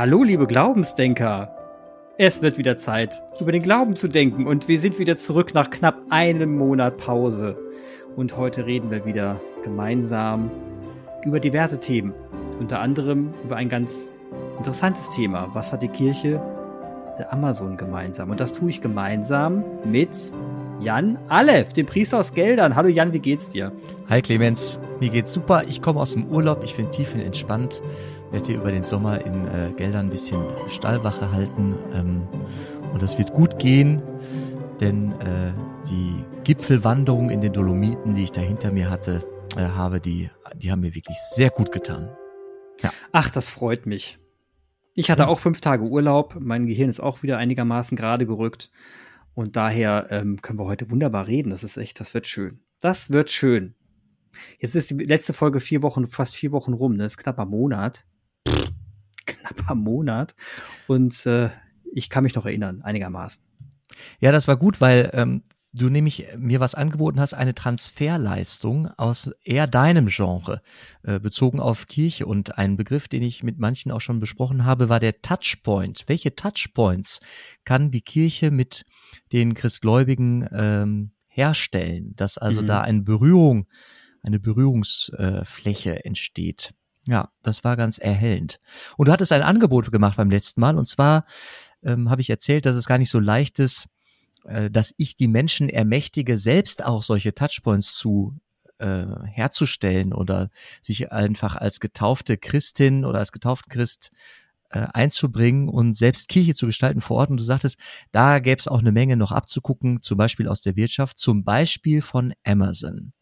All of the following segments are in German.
Hallo, liebe Glaubensdenker. Es wird wieder Zeit, über den Glauben zu denken und wir sind wieder zurück nach knapp einem Monat Pause. Und heute reden wir wieder gemeinsam über diverse Themen. Unter anderem über ein ganz interessantes Thema. Was hat die Kirche der Amazon gemeinsam? Und das tue ich gemeinsam mit Jan Aleph, dem Priester aus Geldern. Hallo Jan, wie geht's dir? Hi Clemens, mir geht's super. Ich komme aus dem Urlaub, ich bin tiefenentspannt. Werde hier über den Sommer in äh, Geldern ein bisschen Stallwache halten. Ähm, und das wird gut gehen, denn äh, die Gipfelwanderung in den Dolomiten, die ich da hinter mir hatte, äh, habe, die, die haben mir wirklich sehr gut getan. Ja. Ach, das freut mich. Ich hatte auch fünf Tage Urlaub. Mein Gehirn ist auch wieder einigermaßen gerade gerückt. Und daher ähm, können wir heute wunderbar reden. Das ist echt, das wird schön. Das wird schön. Jetzt ist die letzte Folge vier Wochen, fast vier Wochen rum. Ne? Das ist knapper Monat. knapper Monat. Und äh, ich kann mich noch erinnern, einigermaßen. Ja, das war gut, weil ähm, du nämlich mir was angeboten hast, eine Transferleistung aus eher deinem Genre, äh, bezogen auf Kirche. Und ein Begriff, den ich mit manchen auch schon besprochen habe, war der Touchpoint. Welche Touchpoints kann die Kirche mit den Christgläubigen ähm, herstellen, dass also mhm. da eine Berührung, eine Berührungsfläche äh, entsteht. Ja, das war ganz erhellend. Und du hattest ein Angebot gemacht beim letzten Mal, und zwar ähm, habe ich erzählt, dass es gar nicht so leicht ist, dass ich die Menschen ermächtige, selbst auch solche Touchpoints zu äh, herzustellen oder sich einfach als getaufte Christin oder als getauften Christ äh, einzubringen und selbst Kirche zu gestalten vor Ort. Und du sagtest, da gäbe es auch eine Menge noch abzugucken, zum Beispiel aus der Wirtschaft, zum Beispiel von Amazon.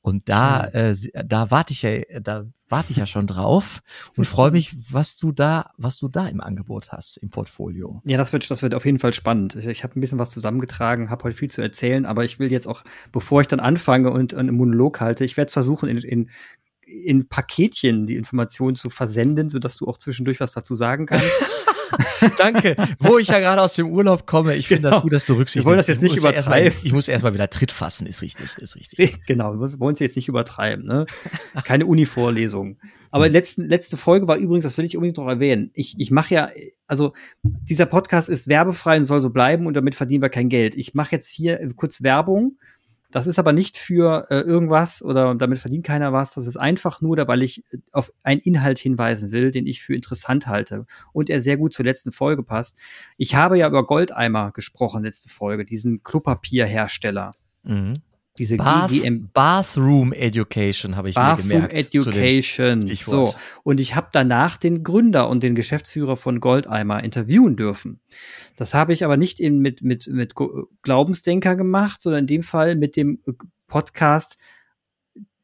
Und da, äh, da warte ich ja, da warte ich ja schon drauf und freue mich, was du da, was du da im Angebot hast im Portfolio. Ja, das wird, das wird auf jeden Fall spannend. Ich, ich habe ein bisschen was zusammengetragen, habe heute viel zu erzählen, aber ich will jetzt auch, bevor ich dann anfange und einen Monolog halte, ich werde versuchen, in, in in Paketchen die Informationen zu versenden, sodass du auch zwischendurch was dazu sagen kannst. Danke. Wo ich ja gerade aus dem Urlaub komme, ich finde genau. das gut, dass du rücksichtlich Wir wollen das jetzt nicht übertreiben. Erst mal, ich muss erstmal wieder Tritt fassen, ist richtig, ist richtig. Genau, wir wollen es jetzt nicht übertreiben, ne? Keine Uni-Vorlesung. Aber letzte, letzte Folge war übrigens, das will ich unbedingt noch erwähnen. Ich, ich mache ja, also dieser Podcast ist werbefrei und soll so bleiben und damit verdienen wir kein Geld. Ich mache jetzt hier kurz Werbung das ist aber nicht für äh, irgendwas oder damit verdient keiner was. Das ist einfach nur, weil ich äh, auf einen Inhalt hinweisen will, den ich für interessant halte und er sehr gut zur letzten Folge passt. Ich habe ja über Goldeimer gesprochen, letzte Folge, diesen Klopapierhersteller. Mhm. Diese Bath, GGM Bathroom Education habe ich Bathroom mir gemerkt. Education. So. Und ich habe danach den Gründer und den Geschäftsführer von Goldeimer interviewen dürfen. Das habe ich aber nicht in, mit, mit, mit Glaubensdenker gemacht, sondern in dem Fall mit dem Podcast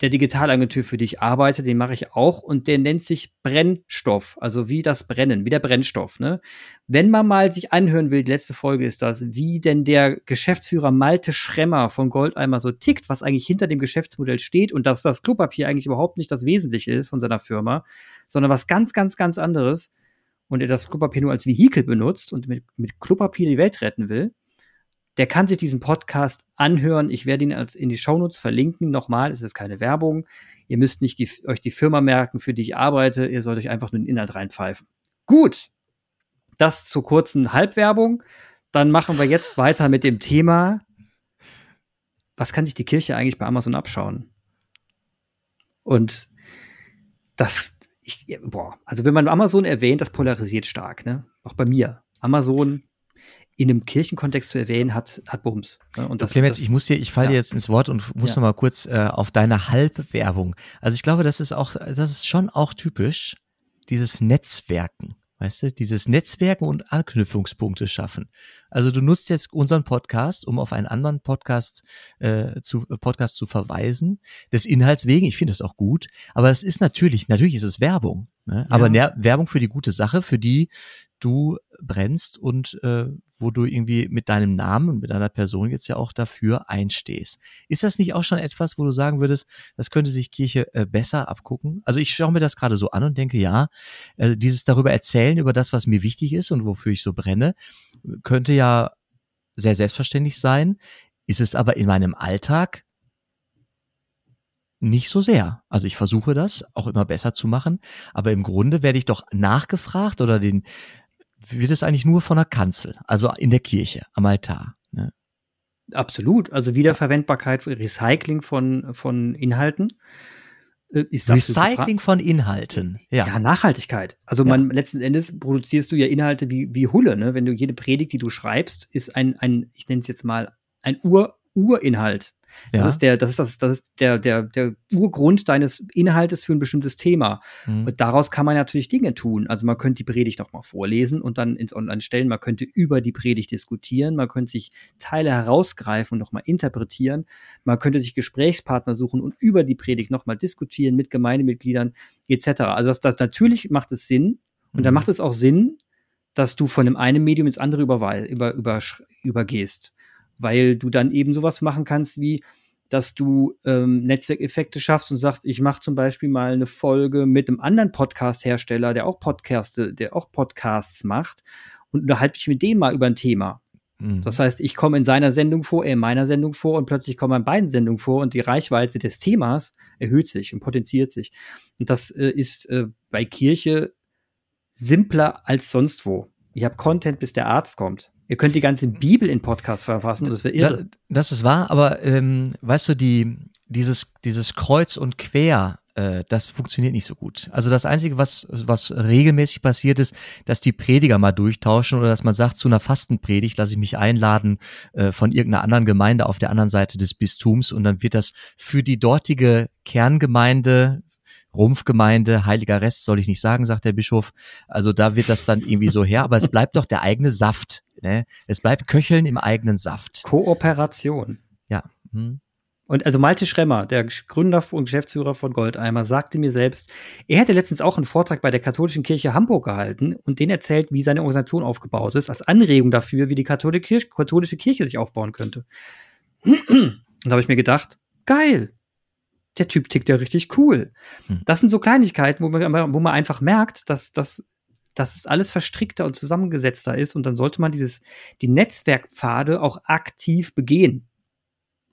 der Digitalagentur, für die ich arbeite, den mache ich auch und der nennt sich Brennstoff, also wie das Brennen, wie der Brennstoff. Ne? Wenn man mal sich anhören will, die letzte Folge ist das, wie denn der Geschäftsführer Malte Schremmer von Goldeimer so tickt, was eigentlich hinter dem Geschäftsmodell steht und dass das Klopapier eigentlich überhaupt nicht das Wesentliche ist von seiner Firma, sondern was ganz, ganz, ganz anderes und er das Klopapier nur als Vehikel benutzt und mit, mit Klopapier die Welt retten will, der kann sich diesen Podcast anhören. Ich werde ihn als in die Shownotes verlinken. Nochmal, es ist keine Werbung. Ihr müsst nicht die, euch die Firma merken, für die ich arbeite. Ihr sollt euch einfach nur den Inhalt reinpfeifen. Gut. Das zur kurzen Halbwerbung. Dann machen wir jetzt weiter mit dem Thema. Was kann sich die Kirche eigentlich bei Amazon abschauen? Und das, ich, boah, also wenn man Amazon erwähnt, das polarisiert stark, ne? Auch bei mir. Amazon in einem Kirchenkontext zu erwähnen, hat, hat Bums. Und das, Clemens, das, ich muss dir, ich falle ja. dir jetzt ins Wort und muss ja. noch mal kurz äh, auf deine Halbwerbung. Also ich glaube, das ist auch, das ist schon auch typisch, dieses Netzwerken. Weißt du, dieses Netzwerken und Anknüpfungspunkte schaffen. Also du nutzt jetzt unseren Podcast, um auf einen anderen Podcast äh, zu Podcast zu verweisen, des Inhalts wegen. Ich finde es auch gut, aber es ist natürlich, natürlich ist es Werbung, ne? aber ja. Werbung für die gute Sache, für die du brennst und äh, wo du irgendwie mit deinem Namen und mit deiner Person jetzt ja auch dafür einstehst. Ist das nicht auch schon etwas, wo du sagen würdest, das könnte sich Kirche äh, besser abgucken? Also ich schaue mir das gerade so an und denke, ja, äh, dieses darüber erzählen, über das, was mir wichtig ist und wofür ich so brenne, könnte ja sehr selbstverständlich sein. Ist es aber in meinem Alltag nicht so sehr. Also ich versuche das auch immer besser zu machen, aber im Grunde werde ich doch nachgefragt oder den wird es eigentlich nur von der Kanzel, also in der Kirche, am Altar. Ne? Absolut. Also Wiederverwendbarkeit, Recycling von, von Inhalten. Äh, Recycling von Inhalten. Ja. ja, Nachhaltigkeit. Also ja. man letzten Endes produzierst du ja Inhalte wie, wie Hulle, ne? Wenn du jede Predigt, die du schreibst, ist ein, ein ich nenne es jetzt mal, ein Ur, Urinhalt. Das ja. ist der, das ist das, das ist der, der, der Urgrund deines Inhaltes für ein bestimmtes Thema. Mhm. Und daraus kann man natürlich Dinge tun. Also man könnte die Predigt nochmal vorlesen und dann ins Online stellen. Man könnte über die Predigt diskutieren. Man könnte sich Teile herausgreifen und nochmal interpretieren. Man könnte sich Gesprächspartner suchen und über die Predigt nochmal diskutieren mit Gemeindemitgliedern etc. Also das, das natürlich macht es Sinn. Und mhm. dann macht es auch Sinn, dass du von dem einen Medium ins andere über, über, über, übergehst weil du dann eben sowas machen kannst wie, dass du ähm, Netzwerkeffekte schaffst und sagst, ich mache zum Beispiel mal eine Folge mit einem anderen Podcast-Hersteller, der auch Podcaste, der auch Podcasts macht und unterhalte mich mit dem mal über ein Thema. Mhm. Das heißt, ich komme in seiner Sendung vor, er in meiner Sendung vor und plötzlich komme in beiden Sendungen vor und die Reichweite des Themas erhöht sich und potenziert sich. Und das äh, ist äh, bei Kirche simpler als sonst wo. Ich habe Content, bis der Arzt kommt. Ihr könnt die ganze Bibel in Podcast verfassen, das wäre irre. das ist wahr, aber ähm, weißt du, die, dieses, dieses Kreuz und Quer, äh, das funktioniert nicht so gut. Also das Einzige, was, was regelmäßig passiert ist, dass die Prediger mal durchtauschen oder dass man sagt, zu einer Fastenpredigt lasse ich mich einladen äh, von irgendeiner anderen Gemeinde auf der anderen Seite des Bistums und dann wird das für die dortige Kerngemeinde Rumpfgemeinde, heiliger Rest soll ich nicht sagen, sagt der Bischof. Also da wird das dann irgendwie so her, aber es bleibt doch der eigene Saft. Ne? Es bleibt Köcheln im eigenen Saft. Kooperation. Ja. Hm. Und also Malte Schremmer, der Gründer und Geschäftsführer von Goldeimer, sagte mir selbst, er hätte letztens auch einen Vortrag bei der katholischen Kirche Hamburg gehalten und den erzählt, wie seine Organisation aufgebaut ist, als Anregung dafür, wie die katholische Kirche sich aufbauen könnte. Und da habe ich mir gedacht, geil, der Typ tickt ja richtig cool. Hm. Das sind so Kleinigkeiten, wo man, wo man einfach merkt, dass, dass, dass es alles verstrickter und zusammengesetzter ist und dann sollte man dieses, die Netzwerkpfade auch aktiv begehen.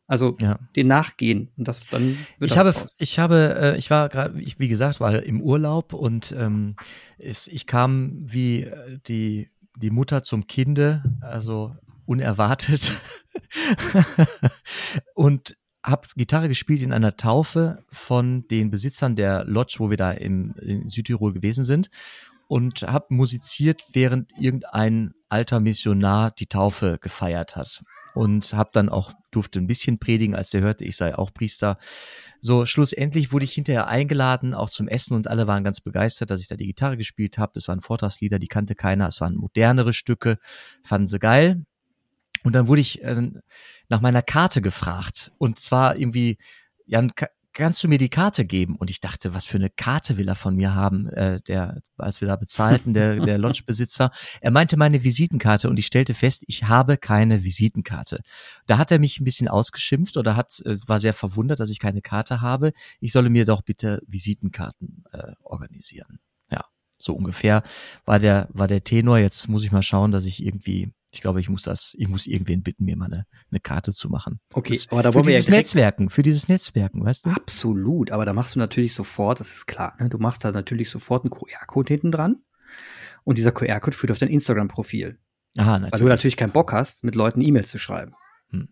Also ja. den nachgehen und das dann wird ich habe raus. ich habe äh, ich war gerade ich wie gesagt war im Urlaub und ähm, ist, ich kam wie äh, die die Mutter zum Kinde also unerwartet und habe Gitarre gespielt in einer Taufe von den Besitzern der Lodge, wo wir da im, in Südtirol gewesen sind und habe musiziert, während irgendein alter Missionar die Taufe gefeiert hat und habe dann auch durfte ein bisschen predigen, als der hörte, ich sei auch Priester. So schlussendlich wurde ich hinterher eingeladen, auch zum Essen und alle waren ganz begeistert, dass ich da die Gitarre gespielt habe. Es waren Vortragslieder, die kannte keiner, es waren modernere Stücke, fanden sie geil. Und dann wurde ich äh, nach meiner Karte gefragt. Und zwar irgendwie, Jan, kannst du mir die Karte geben? Und ich dachte, was für eine Karte will er von mir haben, äh, der, als wir da bezahlten, der, der Lodgebesitzer. Er meinte meine Visitenkarte und ich stellte fest, ich habe keine Visitenkarte. Da hat er mich ein bisschen ausgeschimpft oder hat, war sehr verwundert, dass ich keine Karte habe. Ich solle mir doch bitte Visitenkarten äh, organisieren. Ja, so ungefähr war der, war der Tenor. Jetzt muss ich mal schauen, dass ich irgendwie ich glaube, ich muss das, ich muss irgendwen bitten, mir mal eine, eine Karte zu machen. Okay, das, aber da wollen wir ja Netzwerken, für dieses Netzwerken, weißt du? Absolut, aber da machst du natürlich sofort, das ist klar, ne? du machst da natürlich sofort einen QR-Code hinten dran und dieser QR-Code führt auf dein Instagram-Profil. Aha, natürlich. Weil du natürlich keinen Bock hast, mit Leuten E-Mails zu schreiben. Hm.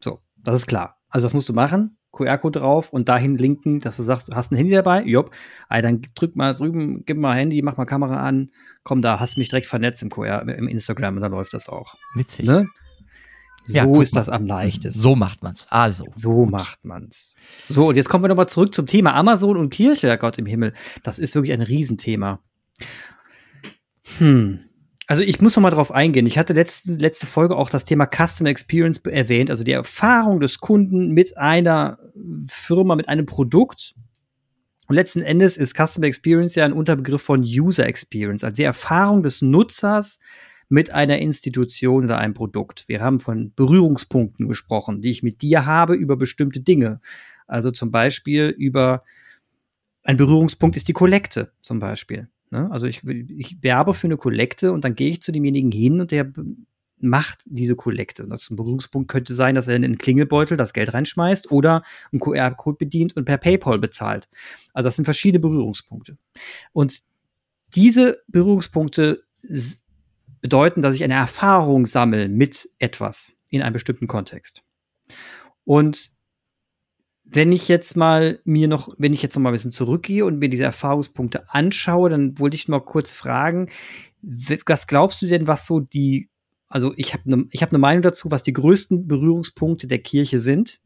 So, das ist klar. Also das musst du machen. QR-Code drauf und dahin linken, dass du sagst, du hast ein Handy dabei? Jopp. Ey, dann drück mal drüben, gib mal Handy, mach mal Kamera an. Komm da, hast mich direkt vernetzt im QR, im Instagram und dann läuft das auch. Witzig. Ne? So ja, ist das am leichtesten. So macht man's. Also. So macht man's. So, und jetzt kommen wir nochmal zurück zum Thema Amazon und Kirche, Gott im Himmel. Das ist wirklich ein Riesenthema. Hm. Also ich muss noch mal drauf eingehen. Ich hatte letzte, letzte Folge auch das Thema Customer Experience erwähnt, also die Erfahrung des Kunden mit einer Firma, mit einem Produkt. Und letzten Endes ist Customer Experience ja ein Unterbegriff von User Experience, also die Erfahrung des Nutzers mit einer Institution oder einem Produkt. Wir haben von Berührungspunkten gesprochen, die ich mit dir habe über bestimmte Dinge. Also zum Beispiel über ein Berührungspunkt ist die Kollekte zum Beispiel. Ne? Also ich, ich werbe für eine Kollekte und dann gehe ich zu demjenigen hin und der macht diese Kollekte. Und das ein Berührungspunkt könnte sein, dass er in einen Klingelbeutel das Geld reinschmeißt oder einen QR-Code bedient und per PayPal bezahlt. Also das sind verschiedene Berührungspunkte. Und diese Berührungspunkte bedeuten, dass ich eine Erfahrung sammle mit etwas in einem bestimmten Kontext. Und wenn ich jetzt mal mir noch, wenn ich jetzt noch mal ein bisschen zurückgehe und mir diese Erfahrungspunkte anschaue, dann wollte ich mal kurz fragen, was glaubst du denn, was so die, also ich habe eine ich hab ne Meinung dazu, was die größten Berührungspunkte der Kirche sind.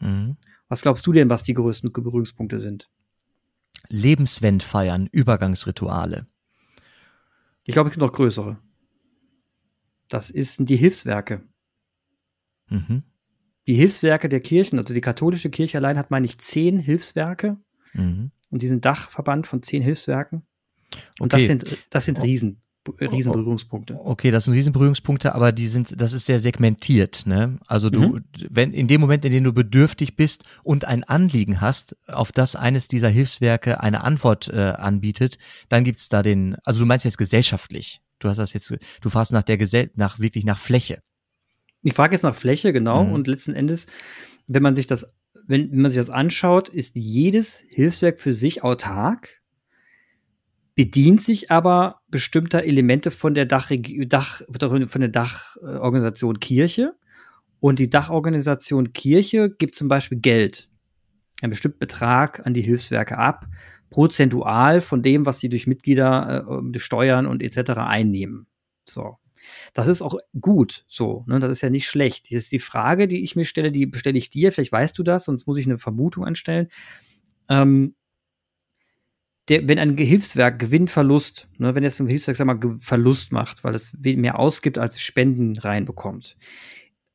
Mhm. Was glaubst du denn, was die größten Berührungspunkte sind? Lebenswendfeiern, Übergangsrituale. Ich glaube, es gibt noch größere. Das ist die Hilfswerke. Mhm. Die Hilfswerke der Kirchen, also die katholische Kirche allein hat, meine ich, zehn Hilfswerke. Mhm. Und die sind Dachverband von zehn Hilfswerken. Und okay. das sind, das sind Riesen. Riesenberührungspunkte. Okay, das sind Riesenberührungspunkte, aber die sind, das ist sehr segmentiert, ne? Also du, mhm. wenn in dem Moment, in dem du bedürftig bist und ein Anliegen hast, auf das eines dieser Hilfswerke eine Antwort äh, anbietet, dann gibt's da den, also du meinst jetzt gesellschaftlich. Du hast das jetzt, du fragst nach der Gesell, nach wirklich nach Fläche. Ich frage jetzt nach Fläche, genau. Mhm. Und letzten Endes, wenn man sich das, wenn, wenn man sich das anschaut, ist jedes Hilfswerk für sich autark bedient sich aber bestimmter Elemente von der Dach, Dach von der Dachorganisation Kirche. Und die Dachorganisation Kirche gibt zum Beispiel Geld, einen bestimmten Betrag an die Hilfswerke ab, prozentual von dem, was sie durch Mitglieder, äh, Steuern und etc. einnehmen. So. Das ist auch gut so, ne? Das ist ja nicht schlecht. Ist die Frage, die ich mir stelle, die stelle ich dir, vielleicht weißt du das, sonst muss ich eine Vermutung anstellen. Ähm, der, wenn ein Hilfswerk Gewinnverlust, ne, wenn jetzt ein Hilfswerk sag mal, Verlust macht, weil es mehr ausgibt, als Spenden reinbekommt,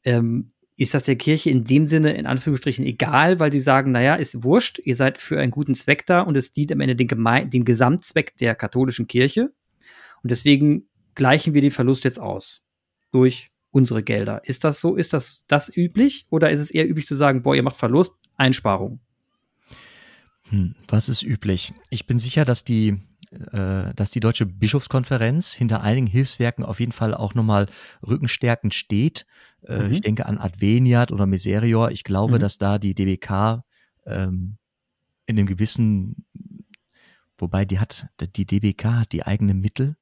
ähm, ist das der Kirche in dem Sinne in Anführungsstrichen egal, weil sie sagen, naja, ist wurscht, ihr seid für einen guten Zweck da und es dient am Ende den, Geme den Gesamtzweck der katholischen Kirche. Und deswegen gleichen wir den Verlust jetzt aus durch unsere Gelder. Ist das so? Ist das das üblich? Oder ist es eher üblich zu sagen, boah, ihr macht Verlust, Einsparung? Hm, was ist üblich? Ich bin sicher, dass die, äh, dass die Deutsche Bischofskonferenz hinter einigen Hilfswerken auf jeden Fall auch nochmal rückenstärkend steht. Äh, mhm. Ich denke an Adveniat oder Miserior. Ich glaube, mhm. dass da die DBK ähm, in einem gewissen, wobei die hat, die DBK hat die eigenen Mittel.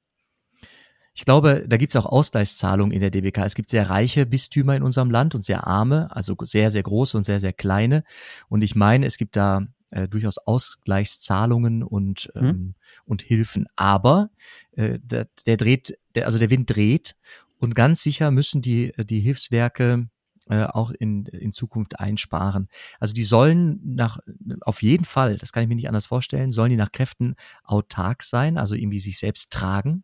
Ich glaube, da gibt es auch Ausgleichszahlungen in der DBK. Es gibt sehr reiche Bistümer in unserem Land und sehr arme, also sehr, sehr große und sehr, sehr kleine. Und ich meine, es gibt da äh, durchaus Ausgleichszahlungen und, mhm. ähm, und Hilfen. Aber äh, der, der dreht, der, also der Wind dreht und ganz sicher müssen die, die Hilfswerke äh, auch in, in Zukunft einsparen. Also die sollen nach, auf jeden Fall, das kann ich mir nicht anders vorstellen, sollen die nach Kräften autark sein, also irgendwie sich selbst tragen.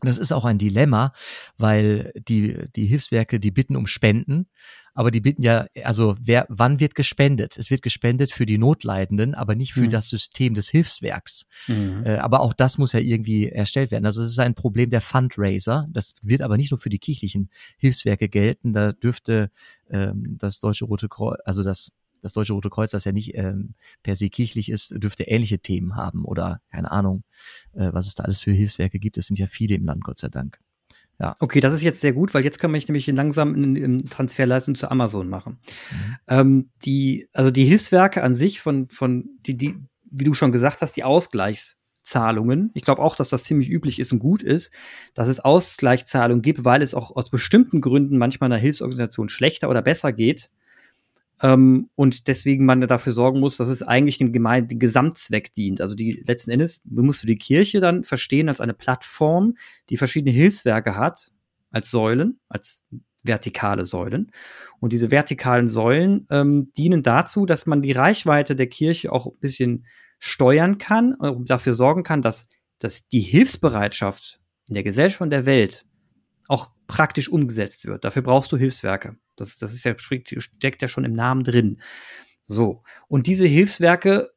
Das ist auch ein Dilemma, weil die, die Hilfswerke, die bitten um Spenden, aber die bitten ja, also wer, wann wird gespendet? Es wird gespendet für die Notleidenden, aber nicht für mhm. das System des Hilfswerks. Mhm. Äh, aber auch das muss ja irgendwie erstellt werden. Also es ist ein Problem der Fundraiser. Das wird aber nicht nur für die kirchlichen Hilfswerke gelten. Da dürfte ähm, das Deutsche Rote Kreuz, also das das Deutsche Rote Kreuz, das ja nicht ähm, per se kirchlich ist, dürfte ähnliche Themen haben oder keine Ahnung, äh, was es da alles für Hilfswerke gibt. Es sind ja viele im Land, Gott sei Dank. Ja. Okay, das ist jetzt sehr gut, weil jetzt kann man nämlich langsam einen Transferleistung zu Amazon machen. Mhm. Ähm, die, also die Hilfswerke an sich von, von die, die, wie du schon gesagt hast, die Ausgleichszahlungen. Ich glaube auch, dass das ziemlich üblich ist und gut ist, dass es Ausgleichszahlungen gibt, weil es auch aus bestimmten Gründen manchmal einer Hilfsorganisation schlechter oder besser geht ähm, und deswegen man dafür sorgen muss, dass es eigentlich dem, Geme dem Gesamtzweck dient. Also die letzten Endes musst du die Kirche dann verstehen als eine Plattform, die verschiedene Hilfswerke hat, als Säulen, als vertikale Säulen. Und diese vertikalen Säulen ähm, dienen dazu, dass man die Reichweite der Kirche auch ein bisschen steuern kann und dafür sorgen kann, dass, dass die Hilfsbereitschaft in der Gesellschaft und der Welt auch praktisch umgesetzt wird. Dafür brauchst du Hilfswerke. Das, das ist ja, steckt ja schon im Namen drin. So. Und diese Hilfswerke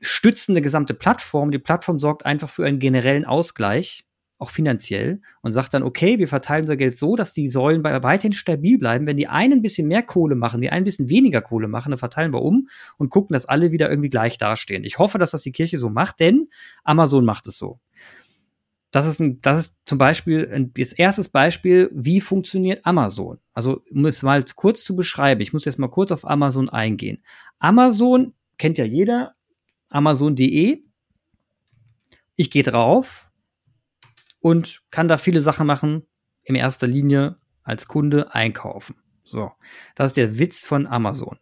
stützen eine gesamte Plattform. Die Plattform sorgt einfach für einen generellen Ausgleich, auch finanziell, und sagt dann, okay, wir verteilen unser Geld so, dass die Säulen weiterhin stabil bleiben. Wenn die einen ein bisschen mehr Kohle machen, die einen ein bisschen weniger Kohle machen, dann verteilen wir um und gucken, dass alle wieder irgendwie gleich dastehen. Ich hoffe, dass das die Kirche so macht, denn Amazon macht es so. Das ist, ein, das ist zum Beispiel ein, das erstes Beispiel, wie funktioniert Amazon. Also, um es mal kurz zu beschreiben, ich muss jetzt mal kurz auf Amazon eingehen. Amazon kennt ja jeder, amazon.de. Ich gehe drauf und kann da viele Sachen machen, in erster Linie als Kunde einkaufen. So, das ist der Witz von Amazon.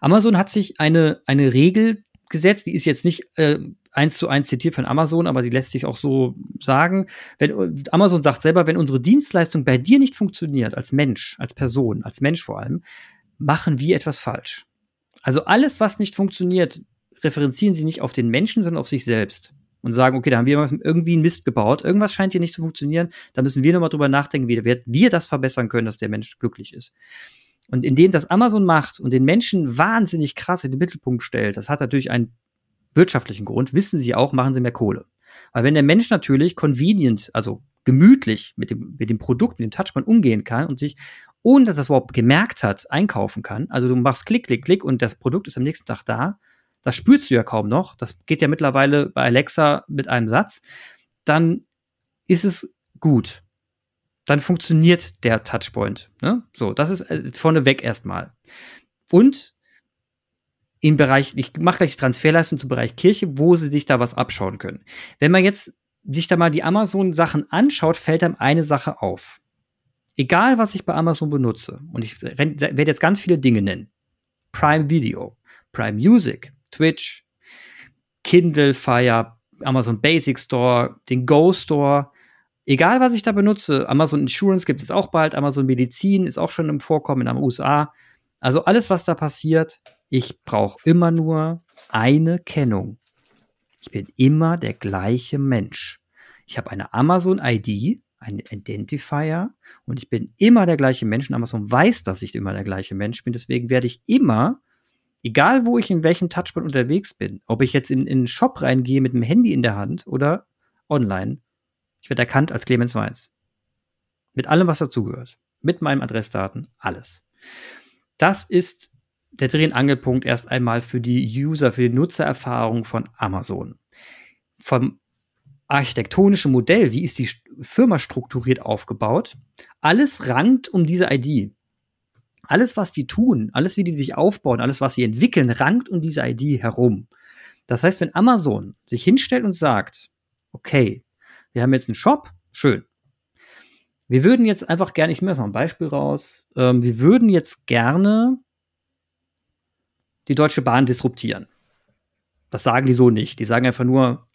Amazon hat sich eine, eine Regel gesetzt, die ist jetzt nicht äh, eins zu eins zitiert von Amazon, aber die lässt sich auch so sagen. Wenn Amazon sagt selber, wenn unsere Dienstleistung bei dir nicht funktioniert, als Mensch, als Person, als Mensch vor allem, machen wir etwas falsch. Also alles, was nicht funktioniert, referenzieren sie nicht auf den Menschen, sondern auf sich selbst und sagen, okay, da haben wir irgendwie einen Mist gebaut, irgendwas scheint hier nicht zu funktionieren, da müssen wir nochmal drüber nachdenken, wie wir das verbessern können, dass der Mensch glücklich ist. Und indem das Amazon macht und den Menschen wahnsinnig krass in den Mittelpunkt stellt, das hat natürlich einen wirtschaftlichen Grund, wissen sie auch, machen sie mehr Kohle. Weil wenn der Mensch natürlich convenient, also gemütlich mit dem, mit dem Produkt, mit dem Touchpoint umgehen kann und sich, ohne dass er es überhaupt gemerkt hat, einkaufen kann, also du machst Klick, Klick, Klick und das Produkt ist am nächsten Tag da, das spürst du ja kaum noch, das geht ja mittlerweile bei Alexa mit einem Satz, dann ist es gut. Dann funktioniert der Touchpoint. Ne? So, das ist äh, vorneweg erstmal. Und im Bereich, ich mache gleich Transferleistung zum Bereich Kirche, wo sie sich da was abschauen können. Wenn man jetzt sich da mal die Amazon-Sachen anschaut, fällt einem eine Sache auf. Egal, was ich bei Amazon benutze, und ich werde jetzt ganz viele Dinge nennen. Prime Video, Prime Music, Twitch, Kindle Fire, Amazon Basic Store, den Go Store, egal was ich da benutze, Amazon Insurance gibt es auch bald, Amazon Medizin ist auch schon im Vorkommen in den USA. Also alles, was da passiert, ich brauche immer nur eine Kennung. Ich bin immer der gleiche Mensch. Ich habe eine Amazon-ID, einen Identifier und ich bin immer der gleiche Mensch und Amazon weiß, dass ich immer der gleiche Mensch bin. Deswegen werde ich immer, egal wo ich in welchem Touchpad unterwegs bin, ob ich jetzt in, in einen Shop reingehe mit dem Handy in der Hand oder online, ich werde erkannt als Clemens Weins. Mit allem, was dazugehört. Mit meinen Adressdaten, alles. Das ist der Dreh- und Angelpunkt erst einmal für die User, für die Nutzererfahrung von Amazon. Vom architektonischen Modell, wie ist die Firma strukturiert aufgebaut, alles rankt um diese ID. Alles, was die tun, alles, wie die sich aufbauen, alles, was sie entwickeln, rankt um diese ID herum. Das heißt, wenn Amazon sich hinstellt und sagt, okay, wir haben jetzt einen Shop, schön. Wir würden jetzt einfach gerne, ich nehme mal ein Beispiel raus, ähm, wir würden jetzt gerne die Deutsche Bahn disruptieren. Das sagen die so nicht. Die sagen einfach nur,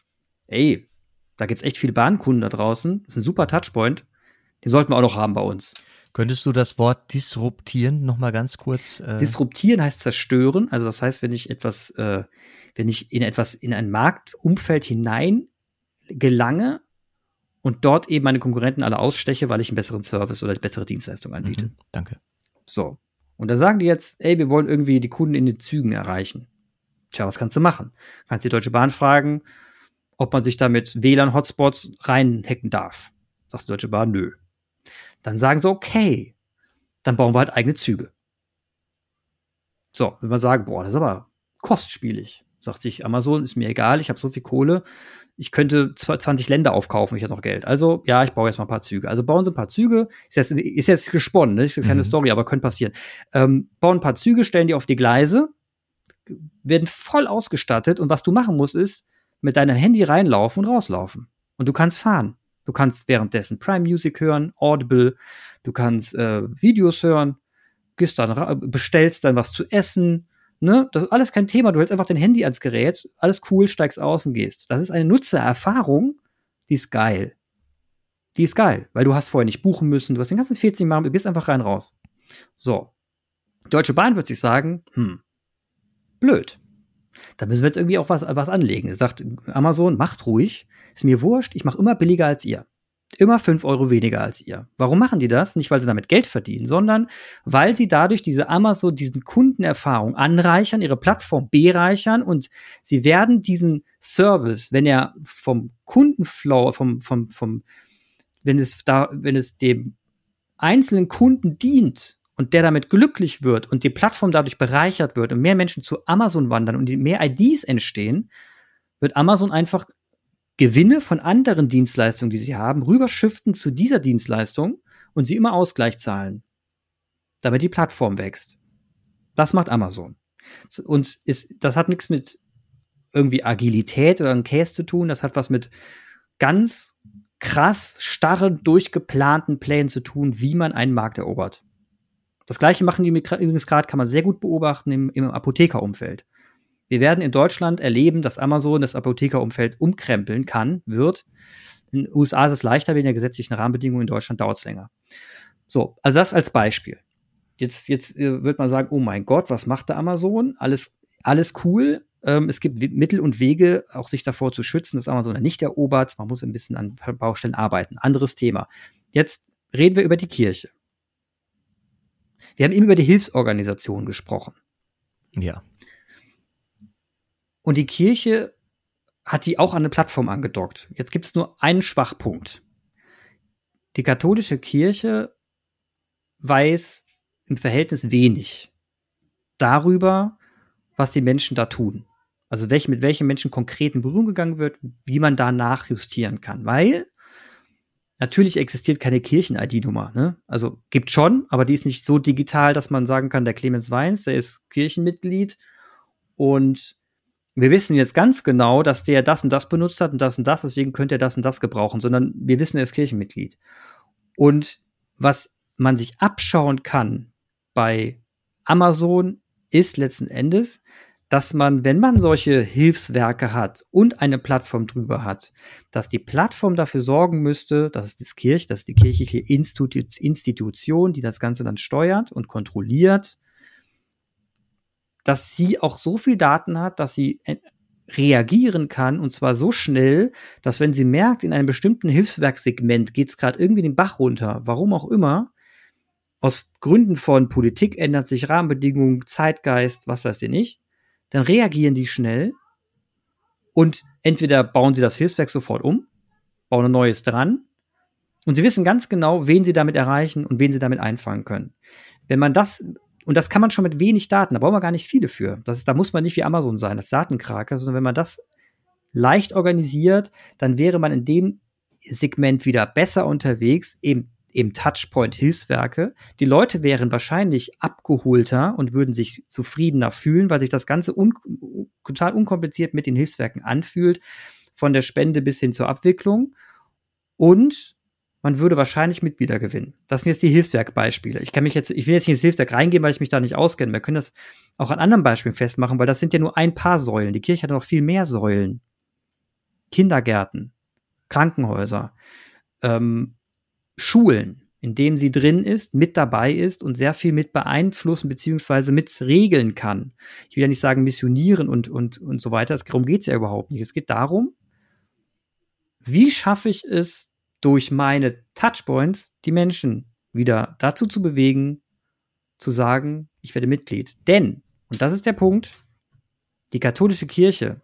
ey, da gibt's echt viele Bahnkunden da draußen. Das ist ein super Touchpoint. Den sollten wir auch noch haben bei uns. Könntest du das Wort disruptieren noch mal ganz kurz? Äh disruptieren heißt zerstören. Also das heißt, wenn ich etwas, äh, wenn ich in etwas, in ein Marktumfeld hinein gelange und dort eben meine Konkurrenten alle aussteche, weil ich einen besseren Service oder eine bessere Dienstleistung anbiete. Mhm, danke. So. Und da sagen die jetzt, ey, wir wollen irgendwie die Kunden in den Zügen erreichen. Tja, was kannst du machen? Kannst die Deutsche Bahn fragen, ob man sich da mit WLAN-Hotspots reinhacken darf. Sagt die Deutsche Bahn, nö. Dann sagen sie, okay, dann bauen wir halt eigene Züge. So, wenn wir sagen, boah, das ist aber kostspielig, sagt sich Amazon, ist mir egal, ich habe so viel Kohle, ich könnte 20 Länder aufkaufen, ich habe noch Geld. Also, ja, ich baue jetzt mal ein paar Züge. Also bauen Sie ein paar Züge. Ist jetzt, ist jetzt gesponnen, ne? ist jetzt keine mhm. Story, aber könnte passieren. Ähm, bauen ein paar Züge, stellen die auf die Gleise, werden voll ausgestattet und was du machen musst, ist mit deinem Handy reinlaufen und rauslaufen. Und du kannst fahren. Du kannst währenddessen Prime Music hören, Audible, du kannst äh, Videos hören, gehst dann, bestellst dann was zu essen, Ne? Das ist alles kein Thema. Du hältst einfach dein Handy ans Gerät, alles cool, steigst aus und gehst. Das ist eine Nutzererfahrung, die ist geil. Die ist geil, weil du hast vorher nicht buchen müssen, du hast den ganzen 14 Mal, du gehst einfach rein raus. So. Deutsche Bahn wird sich sagen, hm, blöd. Da müssen wir jetzt irgendwie auch was, was anlegen. Sagt Amazon, macht ruhig, ist mir wurscht, ich mache immer billiger als ihr immer fünf Euro weniger als ihr. Warum machen die das? Nicht, weil sie damit Geld verdienen, sondern weil sie dadurch diese Amazon, diesen Kundenerfahrung anreichern, ihre Plattform bereichern und sie werden diesen Service, wenn er vom Kundenflow, vom, vom, vom, wenn es da, wenn es dem einzelnen Kunden dient und der damit glücklich wird und die Plattform dadurch bereichert wird und mehr Menschen zu Amazon wandern und mehr IDs entstehen, wird Amazon einfach Gewinne von anderen Dienstleistungen, die sie haben, rüberschiften zu dieser Dienstleistung und sie immer Ausgleich zahlen, damit die Plattform wächst. Das macht Amazon. Und ist, das hat nichts mit irgendwie Agilität oder einem Case zu tun, das hat was mit ganz krass starren, durchgeplanten Plänen zu tun, wie man einen Markt erobert. Das gleiche machen die übrigens gerade, kann man sehr gut beobachten im, im Apothekerumfeld. Wir werden in Deutschland erleben, dass Amazon das Apothekerumfeld umkrempeln kann, wird. In den USA ist es leichter, wegen der gesetzlichen Rahmenbedingungen, in Deutschland dauert es länger. So, also das als Beispiel. Jetzt, jetzt äh, wird man sagen, oh mein Gott, was macht da Amazon? Alles, alles cool. Ähm, es gibt Mittel und Wege, auch sich davor zu schützen, dass Amazon nicht erobert. Man muss ein bisschen an Baustellen arbeiten. Anderes Thema. Jetzt reden wir über die Kirche. Wir haben eben über die Hilfsorganisation gesprochen. Ja. Und die Kirche hat die auch an eine Plattform angedockt. Jetzt gibt es nur einen Schwachpunkt. Die katholische Kirche weiß im Verhältnis wenig darüber, was die Menschen da tun. Also welch, mit welchen Menschen konkret in Berührung gegangen wird, wie man da nachjustieren kann. Weil natürlich existiert keine Kirchen-ID-Nummer. Ne? Also gibt schon, aber die ist nicht so digital, dass man sagen kann, der Clemens Weins, der ist Kirchenmitglied und wir wissen jetzt ganz genau, dass der das und das benutzt hat und das und das, deswegen könnte er das und das gebrauchen, sondern wir wissen, er ist Kirchenmitglied. Und was man sich abschauen kann bei Amazon ist letzten Endes, dass man, wenn man solche Hilfswerke hat und eine Plattform drüber hat, dass die Plattform dafür sorgen müsste, dass es das Kirche, dass die kirchliche Institution, die das Ganze dann steuert und kontrolliert, dass sie auch so viel Daten hat, dass sie reagieren kann und zwar so schnell, dass wenn sie merkt, in einem bestimmten Hilfswerksegment geht es gerade irgendwie den Bach runter, warum auch immer, aus Gründen von Politik ändert sich Rahmenbedingungen, Zeitgeist, was weiß ich nicht, dann reagieren die schnell und entweder bauen sie das Hilfswerk sofort um, bauen ein neues dran und sie wissen ganz genau, wen sie damit erreichen und wen sie damit einfangen können. Wenn man das und das kann man schon mit wenig Daten, da brauchen wir gar nicht viele für. Das ist, da muss man nicht wie Amazon sein, als Datenkraker, sondern wenn man das leicht organisiert, dann wäre man in dem Segment wieder besser unterwegs, eben eben Touchpoint-Hilfswerke. Die Leute wären wahrscheinlich abgeholter und würden sich zufriedener fühlen, weil sich das Ganze un total unkompliziert mit den Hilfswerken anfühlt, von der Spende bis hin zur Abwicklung. Und man würde wahrscheinlich Mitglieder gewinnen. Das sind jetzt die Hilfswerkbeispiele. Ich kann mich jetzt, ich will jetzt nicht ins Hilfswerk reingehen, weil ich mich da nicht auskenne. Wir können das auch an anderen Beispielen festmachen, weil das sind ja nur ein paar Säulen. Die Kirche hat noch viel mehr Säulen. Kindergärten, Krankenhäuser, ähm, Schulen, in denen sie drin ist, mit dabei ist und sehr viel mit beeinflussen beziehungsweise mit regeln kann. Ich will ja nicht sagen missionieren und, und, und so weiter. Darum geht es ja überhaupt nicht. Es geht darum, wie schaffe ich es, durch meine Touchpoints die Menschen wieder dazu zu bewegen, zu sagen, ich werde Mitglied. Denn, und das ist der Punkt, die katholische Kirche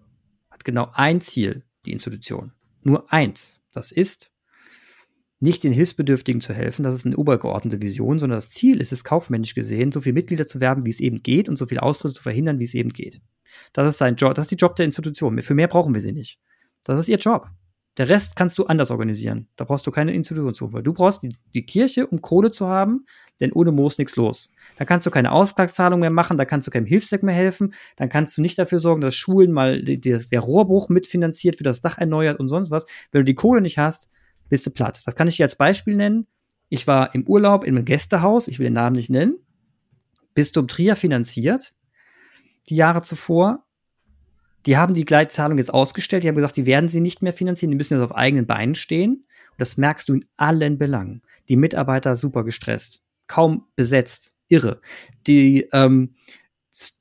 hat genau ein Ziel, die Institution. Nur eins. Das ist, nicht den Hilfsbedürftigen zu helfen, das ist eine obergeordnete Vision, sondern das Ziel ist es, kaufmännisch gesehen, so viele Mitglieder zu werben, wie es eben geht und so viele Austritte zu verhindern, wie es eben geht. Das ist sein Job, das ist die Job der Institution. Für mehr brauchen wir sie nicht. Das ist ihr Job. Der Rest kannst du anders organisieren. Da brauchst du keine Institution für. Du brauchst die, die Kirche, um Kohle zu haben, denn ohne Moos nichts los. Da kannst du keine Ausgleichszahlung mehr machen, da kannst du keinem Hilfswerk mehr helfen, dann kannst du nicht dafür sorgen, dass Schulen mal die, die, der Rohrbruch mitfinanziert, wird das Dach erneuert und sonst was. Wenn du die Kohle nicht hast, bist du platt. Das kann ich dir als Beispiel nennen. Ich war im Urlaub in einem Gästehaus, ich will den Namen nicht nennen, Bistum Trier finanziert, die Jahre zuvor. Die haben die Gleitzahlung jetzt ausgestellt, die haben gesagt, die werden sie nicht mehr finanzieren, die müssen jetzt auf eigenen Beinen stehen. Und das merkst du in allen Belangen. Die Mitarbeiter super gestresst, kaum besetzt, irre. Die, ähm,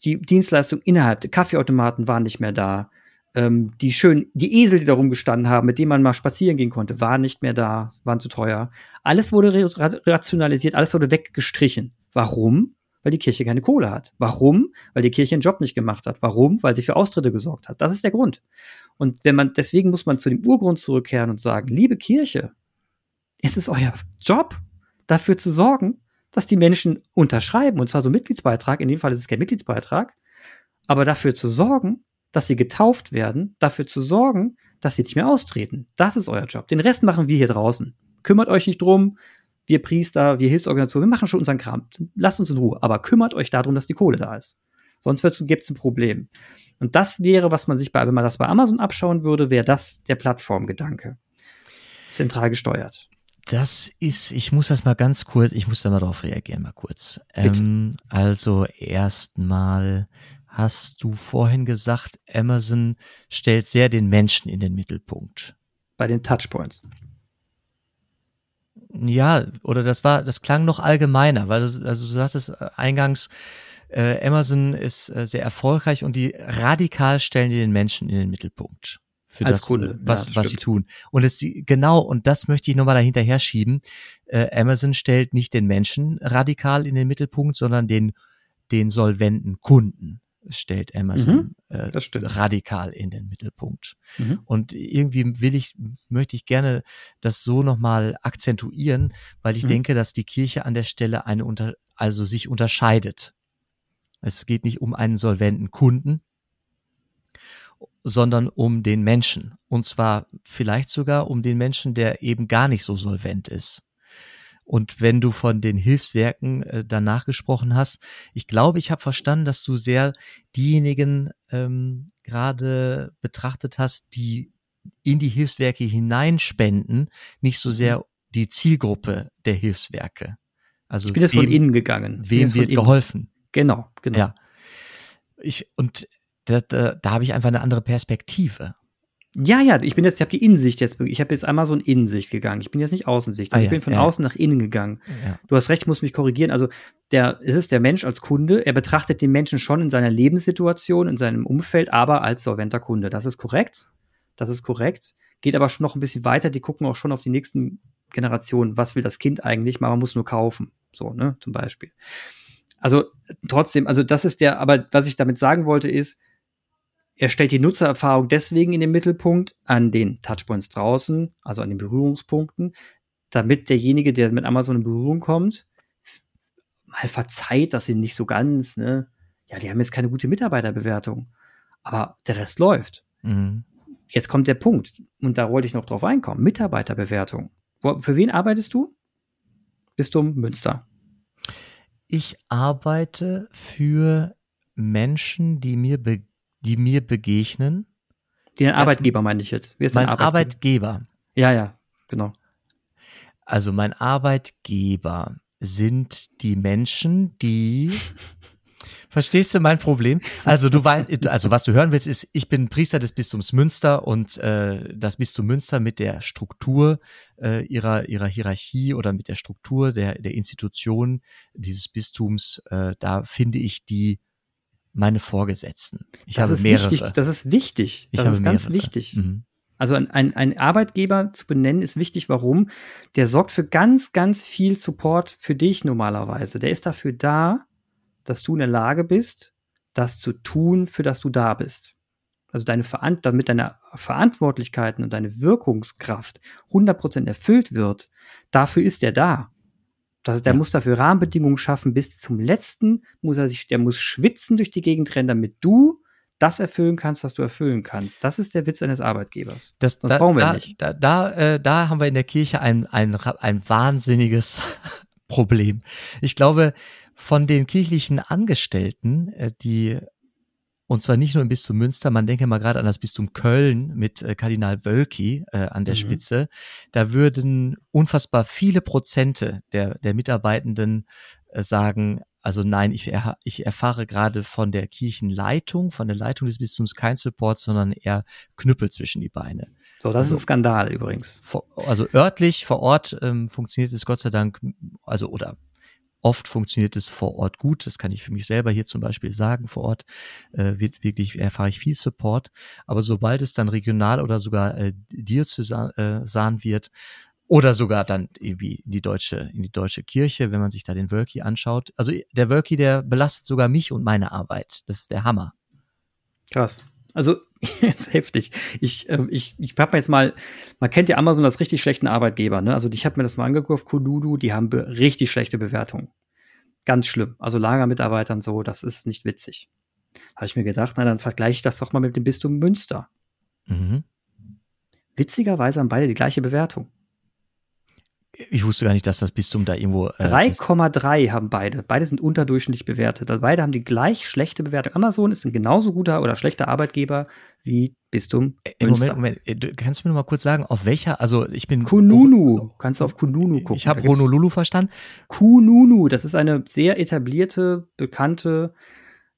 die Dienstleistung innerhalb der Kaffeeautomaten waren nicht mehr da ähm, die schön, die Esel, die da rumgestanden haben, mit denen man mal spazieren gehen konnte, waren nicht mehr da, waren zu teuer. Alles wurde rationalisiert, alles wurde weggestrichen. Warum? Weil die Kirche keine Kohle hat. Warum? Weil die Kirche einen Job nicht gemacht hat. Warum? Weil sie für Austritte gesorgt hat. Das ist der Grund. Und wenn man, deswegen muss man zu dem Urgrund zurückkehren und sagen, liebe Kirche, es ist euer Job, dafür zu sorgen, dass die Menschen unterschreiben, und zwar so Mitgliedsbeitrag, in dem Fall ist es kein Mitgliedsbeitrag, aber dafür zu sorgen, dass sie getauft werden, dafür zu sorgen, dass sie nicht mehr austreten. Das ist euer Job. Den Rest machen wir hier draußen. Kümmert euch nicht drum. Wir Priester, wir Hilfsorganisationen, wir machen schon unseren Kram. Lasst uns in Ruhe. Aber kümmert euch darum, dass die Kohle da ist. Sonst gibt es ein Problem. Und das wäre, was man sich bei, wenn man das bei Amazon abschauen würde, wäre das der Plattformgedanke. Zentral gesteuert. Das ist, ich muss das mal ganz kurz, ich muss da mal drauf reagieren, mal kurz. Ähm, also erstmal hast du vorhin gesagt, Amazon stellt sehr den Menschen in den Mittelpunkt. Bei den Touchpoints. Ja, oder das war, das klang noch allgemeiner, weil du, also du sagtest äh, eingangs, äh, Amazon ist äh, sehr erfolgreich und die radikal stellen die den Menschen in den Mittelpunkt. Für Als das, Kunde. was, Ja, was sie tun. Und es, genau, und das möchte ich nochmal dahinter herschieben. Äh, Amazon stellt nicht den Menschen radikal in den Mittelpunkt, sondern den, den solventen Kunden stellt Amazon äh, das stimmt. radikal in den Mittelpunkt. Mhm. Und irgendwie will ich, möchte ich gerne das so nochmal akzentuieren, weil ich Mhm. denke, dass die Kirche an der Stelle eine unter, also sich unterscheidet. Es geht nicht um einen solventen Kunden, sondern um den Menschen. Und zwar vielleicht sogar um den Menschen, der eben gar nicht so solvent ist. Und wenn du von den Hilfswerken äh, danach gesprochen hast, ich glaube, ich habe verstanden, dass du sehr diejenigen ähm, gerade betrachtet hast, die in die Hilfswerke hineinspenden, nicht so sehr die Zielgruppe der Hilfswerke. Also Ich bin jetzt von wem, innen gegangen. Ich wem von wird geholfen? Genau, genau. Ja. Ich, und da, da, da habe ich einfach eine andere Perspektive. Ja, ja, ich bin jetzt, ich habe die Innensicht jetzt, ich habe jetzt einmal so in Innensicht gegangen. Ich bin jetzt nicht Außensicht. Also Ah, ich ja, bin von ja. außen nach innen gegangen. Ja. Du hast recht, ich muss mich korrigieren. Also der, es ist der Mensch als Kunde. Er betrachtet den Menschen schon in seiner Lebenssituation, in seinem Umfeld, aber als solventer Kunde. Das ist korrekt. Das ist korrekt. Geht aber schon noch ein bisschen weiter. Die gucken auch schon auf die nächsten Generationen. Was will das Kind eigentlich? Man muss nur kaufen. So, ne, zum Beispiel. Also trotzdem, also das ist der, aber was ich damit sagen wollte ist, er stellt die Nutzererfahrung deswegen in den Mittelpunkt an den Touchpoints draußen, also an den Berührungspunkten, damit derjenige, der mit Amazon in Berührung kommt, mal verzeiht, dass sie nicht so ganz, ne, ja, die haben jetzt keine gute Mitarbeiterbewertung, aber der Rest läuft. Mhm. Jetzt kommt der Punkt, und da wollte ich noch drauf einkommen, Mitarbeiterbewertung. Wo, für wen arbeitest du? Bistum Münster. Ich arbeite für Menschen, die mir, be die mir begegnen. Den Arbeitgeber meine ich jetzt. Wer ist Mein Arbeitgeber. Ja, ja, genau. Also mein Arbeitgeber sind die Menschen, die Verstehst du mein Problem? Also du weißt, also was du hören willst, ist, ich bin Priester des Bistums Münster und äh, das Bistum Münster mit der Struktur äh, ihrer ihrer Hierarchie oder mit der Struktur der der Institution dieses Bistums, äh, da finde ich die meine Vorgesetzten. Ich das habe ist mehrere. wichtig. Das ist wichtig. ich Das habe ist ganz mehrere. wichtig. Mhm. Also ein, ein, ein Arbeitgeber zu benennen ist wichtig. Warum? Der sorgt für ganz, ganz viel Support für dich normalerweise. Der ist dafür da, dass du in der Lage bist, das zu tun, für das du da bist. Also deine damit deine Verantwortlichkeiten und deine Wirkungskraft 100% erfüllt wird, dafür ist er da. Das, der Ja. muss dafür Rahmenbedingungen schaffen, bis zum letzten muss er sich, der muss schwitzen durch die Gegend rennen, damit du das erfüllen kannst, was du erfüllen kannst. Das ist der Witz eines Arbeitgebers. Das, Das da, brauchen wir da, nicht. Da, da, äh, da haben wir in der Kirche ein, ein, ein wahnsinniges Problem. Ich glaube, von den kirchlichen Angestellten, äh, die und zwar nicht nur im Bistum Münster, man denke mal gerade an das Bistum Köln mit äh, Kardinal Wölki äh, an der Mhm. Spitze, da würden unfassbar viele Prozente der, der Mitarbeitenden äh, sagen, also nein, ich, erha- ich erfahre gerade von der Kirchenleitung, von der Leitung des Bistums kein Support, sondern eher Knüppel zwischen die Beine. So, das Also- ist ein Skandal übrigens. Vor, also örtlich, vor Ort ähm, funktioniert es Gott sei Dank, also oder oft funktioniert es vor Ort gut. Das kann ich für mich selber hier zum Beispiel sagen. Vor Ort äh, wird wirklich erfahre ich viel Support. Aber sobald es dann regional oder sogar äh, diözesan äh, wird oder sogar dann irgendwie in die deutsche in die deutsche Kirche, wenn man sich da den Wölki anschaut. Also der Wölki, der belastet sogar mich und meine Arbeit. Das ist der Hammer. Krass. Also, ist heftig. Ich, ähm, ich, ich hab mir jetzt mal, man kennt ja Amazon als richtig schlechten Arbeitgeber, ne? Also, ich habe mir das mal angeguckt Kududu, die haben be richtig schlechte Bewertungen. Ganz schlimm. Also, Lagermitarbeitern so, das ist nicht witzig. Habe ich mir gedacht, na, dann vergleiche ich das doch mal mit dem Bistum Münster. Mhm. Witzigerweise haben beide die gleiche Bewertung. Ich wusste gar nicht, dass das Bistum da irgendwo. Äh, 3,3 haben beide. Beide sind unterdurchschnittlich bewertet. Also beide haben die gleich schlechte Bewertung. Amazon ist ein genauso guter oder schlechter Arbeitgeber wie Bistum. Äh, Moment, Moment. Äh, kannst du mir noch mal kurz sagen, auf welcher? Also ich bin. Kununu. Kannst du auf Kununu gucken. Ich habe Honolulu verstanden. Kununu. Das ist eine sehr etablierte, bekannte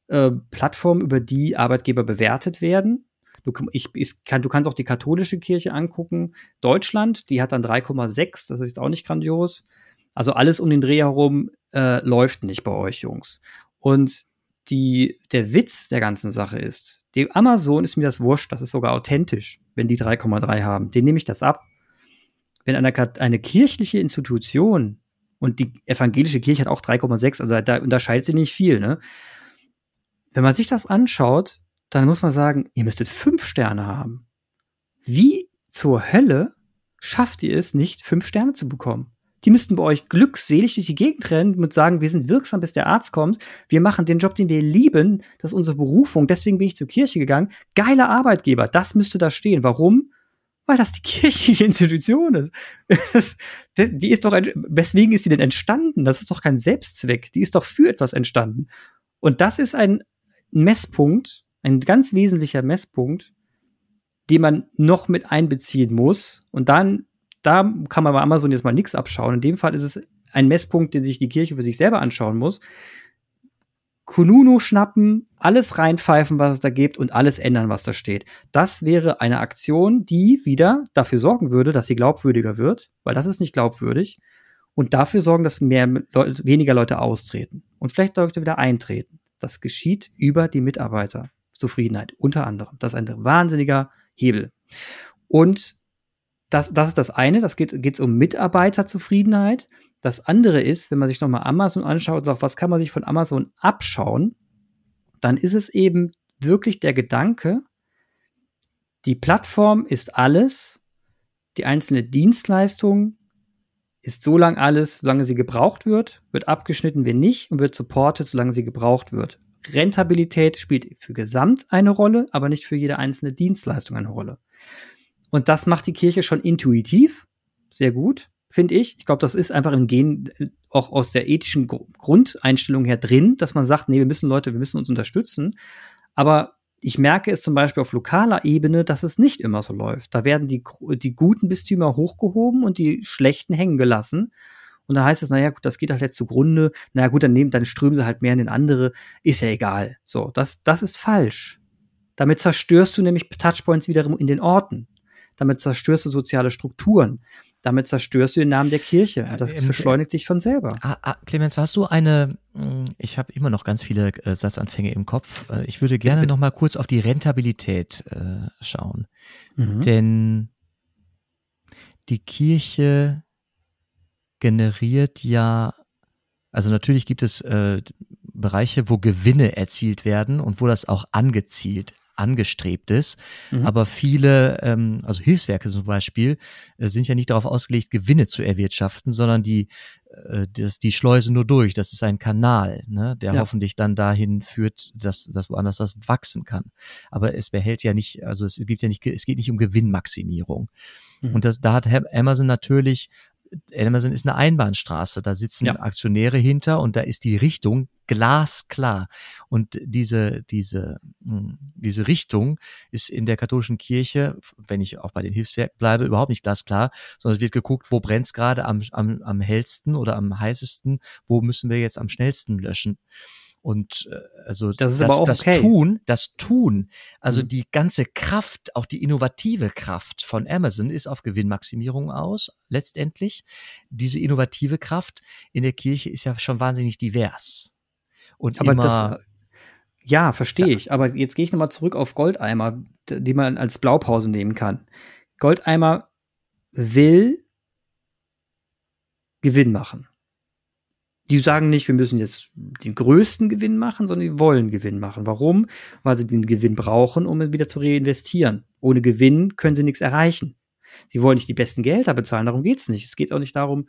äh, Plattform, über die Arbeitgeber bewertet werden. Du, ich, ich kann, du kannst auch die katholische Kirche angucken. Deutschland, die hat dann 3,6, das ist jetzt auch nicht grandios. Also alles um den Dreh herum äh, läuft nicht bei euch, Jungs. Und die, der Witz der ganzen Sache ist, dem Amazon ist mir das wurscht, das ist sogar authentisch, wenn die 3,3 haben. Den nehme ich das ab. Wenn eine, eine kirchliche Institution und die evangelische Kirche hat auch 3,6, also da unterscheidet sie nicht viel, ne? Wenn man sich das anschaut, dann muss man sagen, ihr müsstet fünf Sterne haben. Wie zur Hölle schafft ihr es nicht, fünf Sterne zu bekommen? Die müssten bei euch glückselig durch die Gegend rennen und sagen, wir sind wirksam, bis der Arzt kommt. Wir machen den Job, den wir lieben. Das ist unsere Berufung. Deswegen bin ich zur Kirche gegangen. Geiler Arbeitgeber. Das müsste da stehen. Warum? Weil das die kirchliche Institution ist. die ist doch, ein, weswegen ist die denn entstanden? Das ist doch kein Selbstzweck. Die ist doch für etwas entstanden. Und das ist ein Messpunkt, ein ganz wesentlicher Messpunkt, den man noch mit einbeziehen muss. Und dann, da kann man bei Amazon jetzt mal nichts abschauen. In dem Fall ist es ein Messpunkt, den sich die Kirche für sich selber anschauen muss. Kununu schnappen, alles reinpfeifen, was es da gibt und alles ändern, was da steht. Das wäre eine Aktion, die wieder dafür sorgen würde, dass sie glaubwürdiger wird, weil das ist nicht glaubwürdig. Und dafür sorgen, dass mehr Leute, weniger Leute austreten und vielleicht Leute wieder eintreten. Das geschieht über die Mitarbeiter. Zufriedenheit, unter anderem. Das ist ein wahnsinniger Hebel. Und das, das ist das eine, das geht es um Mitarbeiterzufriedenheit. Das andere ist, wenn man sich nochmal Amazon anschaut und sagt, was kann man sich von Amazon abschauen, dann ist es eben wirklich der Gedanke, die Plattform ist alles, die einzelne Dienstleistung ist so lang alles, solange sie gebraucht wird, wird abgeschnitten, wenn nicht, und wird supported, solange sie gebraucht wird. Rentabilität spielt für Gesamt eine Rolle, aber nicht für jede einzelne Dienstleistung eine Rolle. Und das macht die Kirche schon intuitiv, sehr gut, finde ich. Ich glaube, das ist einfach im Gen äh, auch aus der ethischen Grundeinstellung her drin, dass man sagt, nee, wir müssen Leute, wir müssen uns unterstützen. Aber ich merke es zum Beispiel auf lokaler Ebene, dass es nicht immer so läuft. Da werden die, die guten Bistümer hochgehoben und die schlechten hängen gelassen. Und dann heißt es, naja, gut, das geht halt jetzt zugrunde. Naja, gut, dann nehmen, dann strömen sie halt mehr in den andere. Ist ja egal. So, das, das ist falsch. Damit zerstörst du nämlich Touchpoints wiederum in den Orten. Damit zerstörst du soziale Strukturen. Damit zerstörst du den Namen der Kirche. Das ähm, beschleunigt sich von selber. Ah, ah, Clemens, hast du eine, hm, ich habe immer noch ganz viele äh, Satzanfänge im Kopf. Äh, ich würde gerne noch mal kurz auf die Rentabilität äh, schauen. Mhm. Denn die Kirche generiert ja, also natürlich gibt es äh, Bereiche, wo Gewinne erzielt werden und wo das auch angezielt angestrebt ist. Mhm. Aber viele, ähm, also Hilfswerke zum Beispiel, äh, sind ja nicht darauf ausgelegt, Gewinne zu erwirtschaften, sondern die, äh, das, die Schleusen nur durch. Das ist ein Kanal, ne, der ja. hoffentlich dann dahin führt, dass, dass woanders was wachsen kann. Aber es behält ja nicht, also es gibt ja nicht, es geht nicht um Gewinnmaximierung. Mhm. Und das, da hat Amazon natürlich Amazon ist eine Einbahnstraße, da sitzen ja. Aktionäre hinter und da ist die Richtung glasklar. Und diese, diese, hm, diese Richtung ist in der katholischen Kirche, wenn ich auch bei den Hilfswerken bleibe, überhaupt nicht glasklar, sondern es wird geguckt, wo brennt's gerade am, am, am hellsten oder am heißesten, wo müssen wir jetzt am schnellsten löschen. Und äh, also das, ist das, aber auch das okay. Tun, das Tun, also mhm. die ganze Kraft, auch die innovative Kraft von Amazon ist auf Gewinnmaximierung aus, letztendlich. Diese innovative Kraft in der Kirche ist ja schon wahnsinnig divers. Und aber immer, das, ja, verstehe ich. Aber jetzt gehe ich nochmal zurück auf Goldeimer, die man als Blaupause nehmen kann. Goldeimer will Gewinn machen die sagen nicht, wir müssen jetzt den größten Gewinn machen, sondern die wollen Gewinn machen. Warum? Weil sie den Gewinn brauchen, um wieder zu reinvestieren. Ohne Gewinn können sie nichts erreichen. Sie wollen nicht die besten Gelder bezahlen, darum geht's nicht. Es geht auch nicht darum,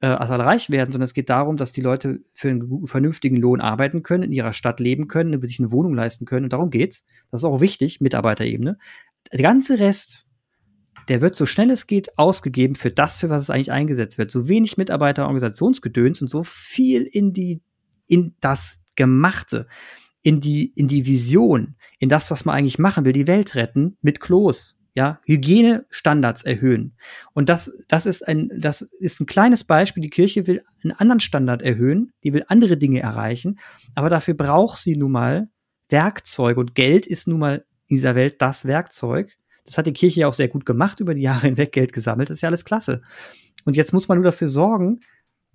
äh, alle reich werden, sondern es geht darum, dass die Leute für einen vernünftigen Lohn arbeiten können, in ihrer Stadt leben können, sich eine Wohnung leisten können. Und darum geht's. Das ist auch wichtig, Mitarbeiterebene. Der ganze Rest der wird so schnell es geht ausgegeben für das, für was es eigentlich eingesetzt wird. So wenig Mitarbeiter, Organisationsgedöns und so viel in die, in das Gemachte, in die, in die Vision, in das, was man eigentlich machen will, die Welt retten mit Klos, ja, Hygienestandards erhöhen. Und das, das ist ein, das ist ein kleines Beispiel. Die Kirche will einen anderen Standard erhöhen, die will andere Dinge erreichen, aber dafür braucht sie nun mal Werkzeuge und Geld ist nun mal in dieser Welt das Werkzeug. Das hat die Kirche ja auch sehr gut gemacht, über die Jahre hinweg Geld gesammelt, das ist ja alles klasse. Und jetzt muss man nur dafür sorgen,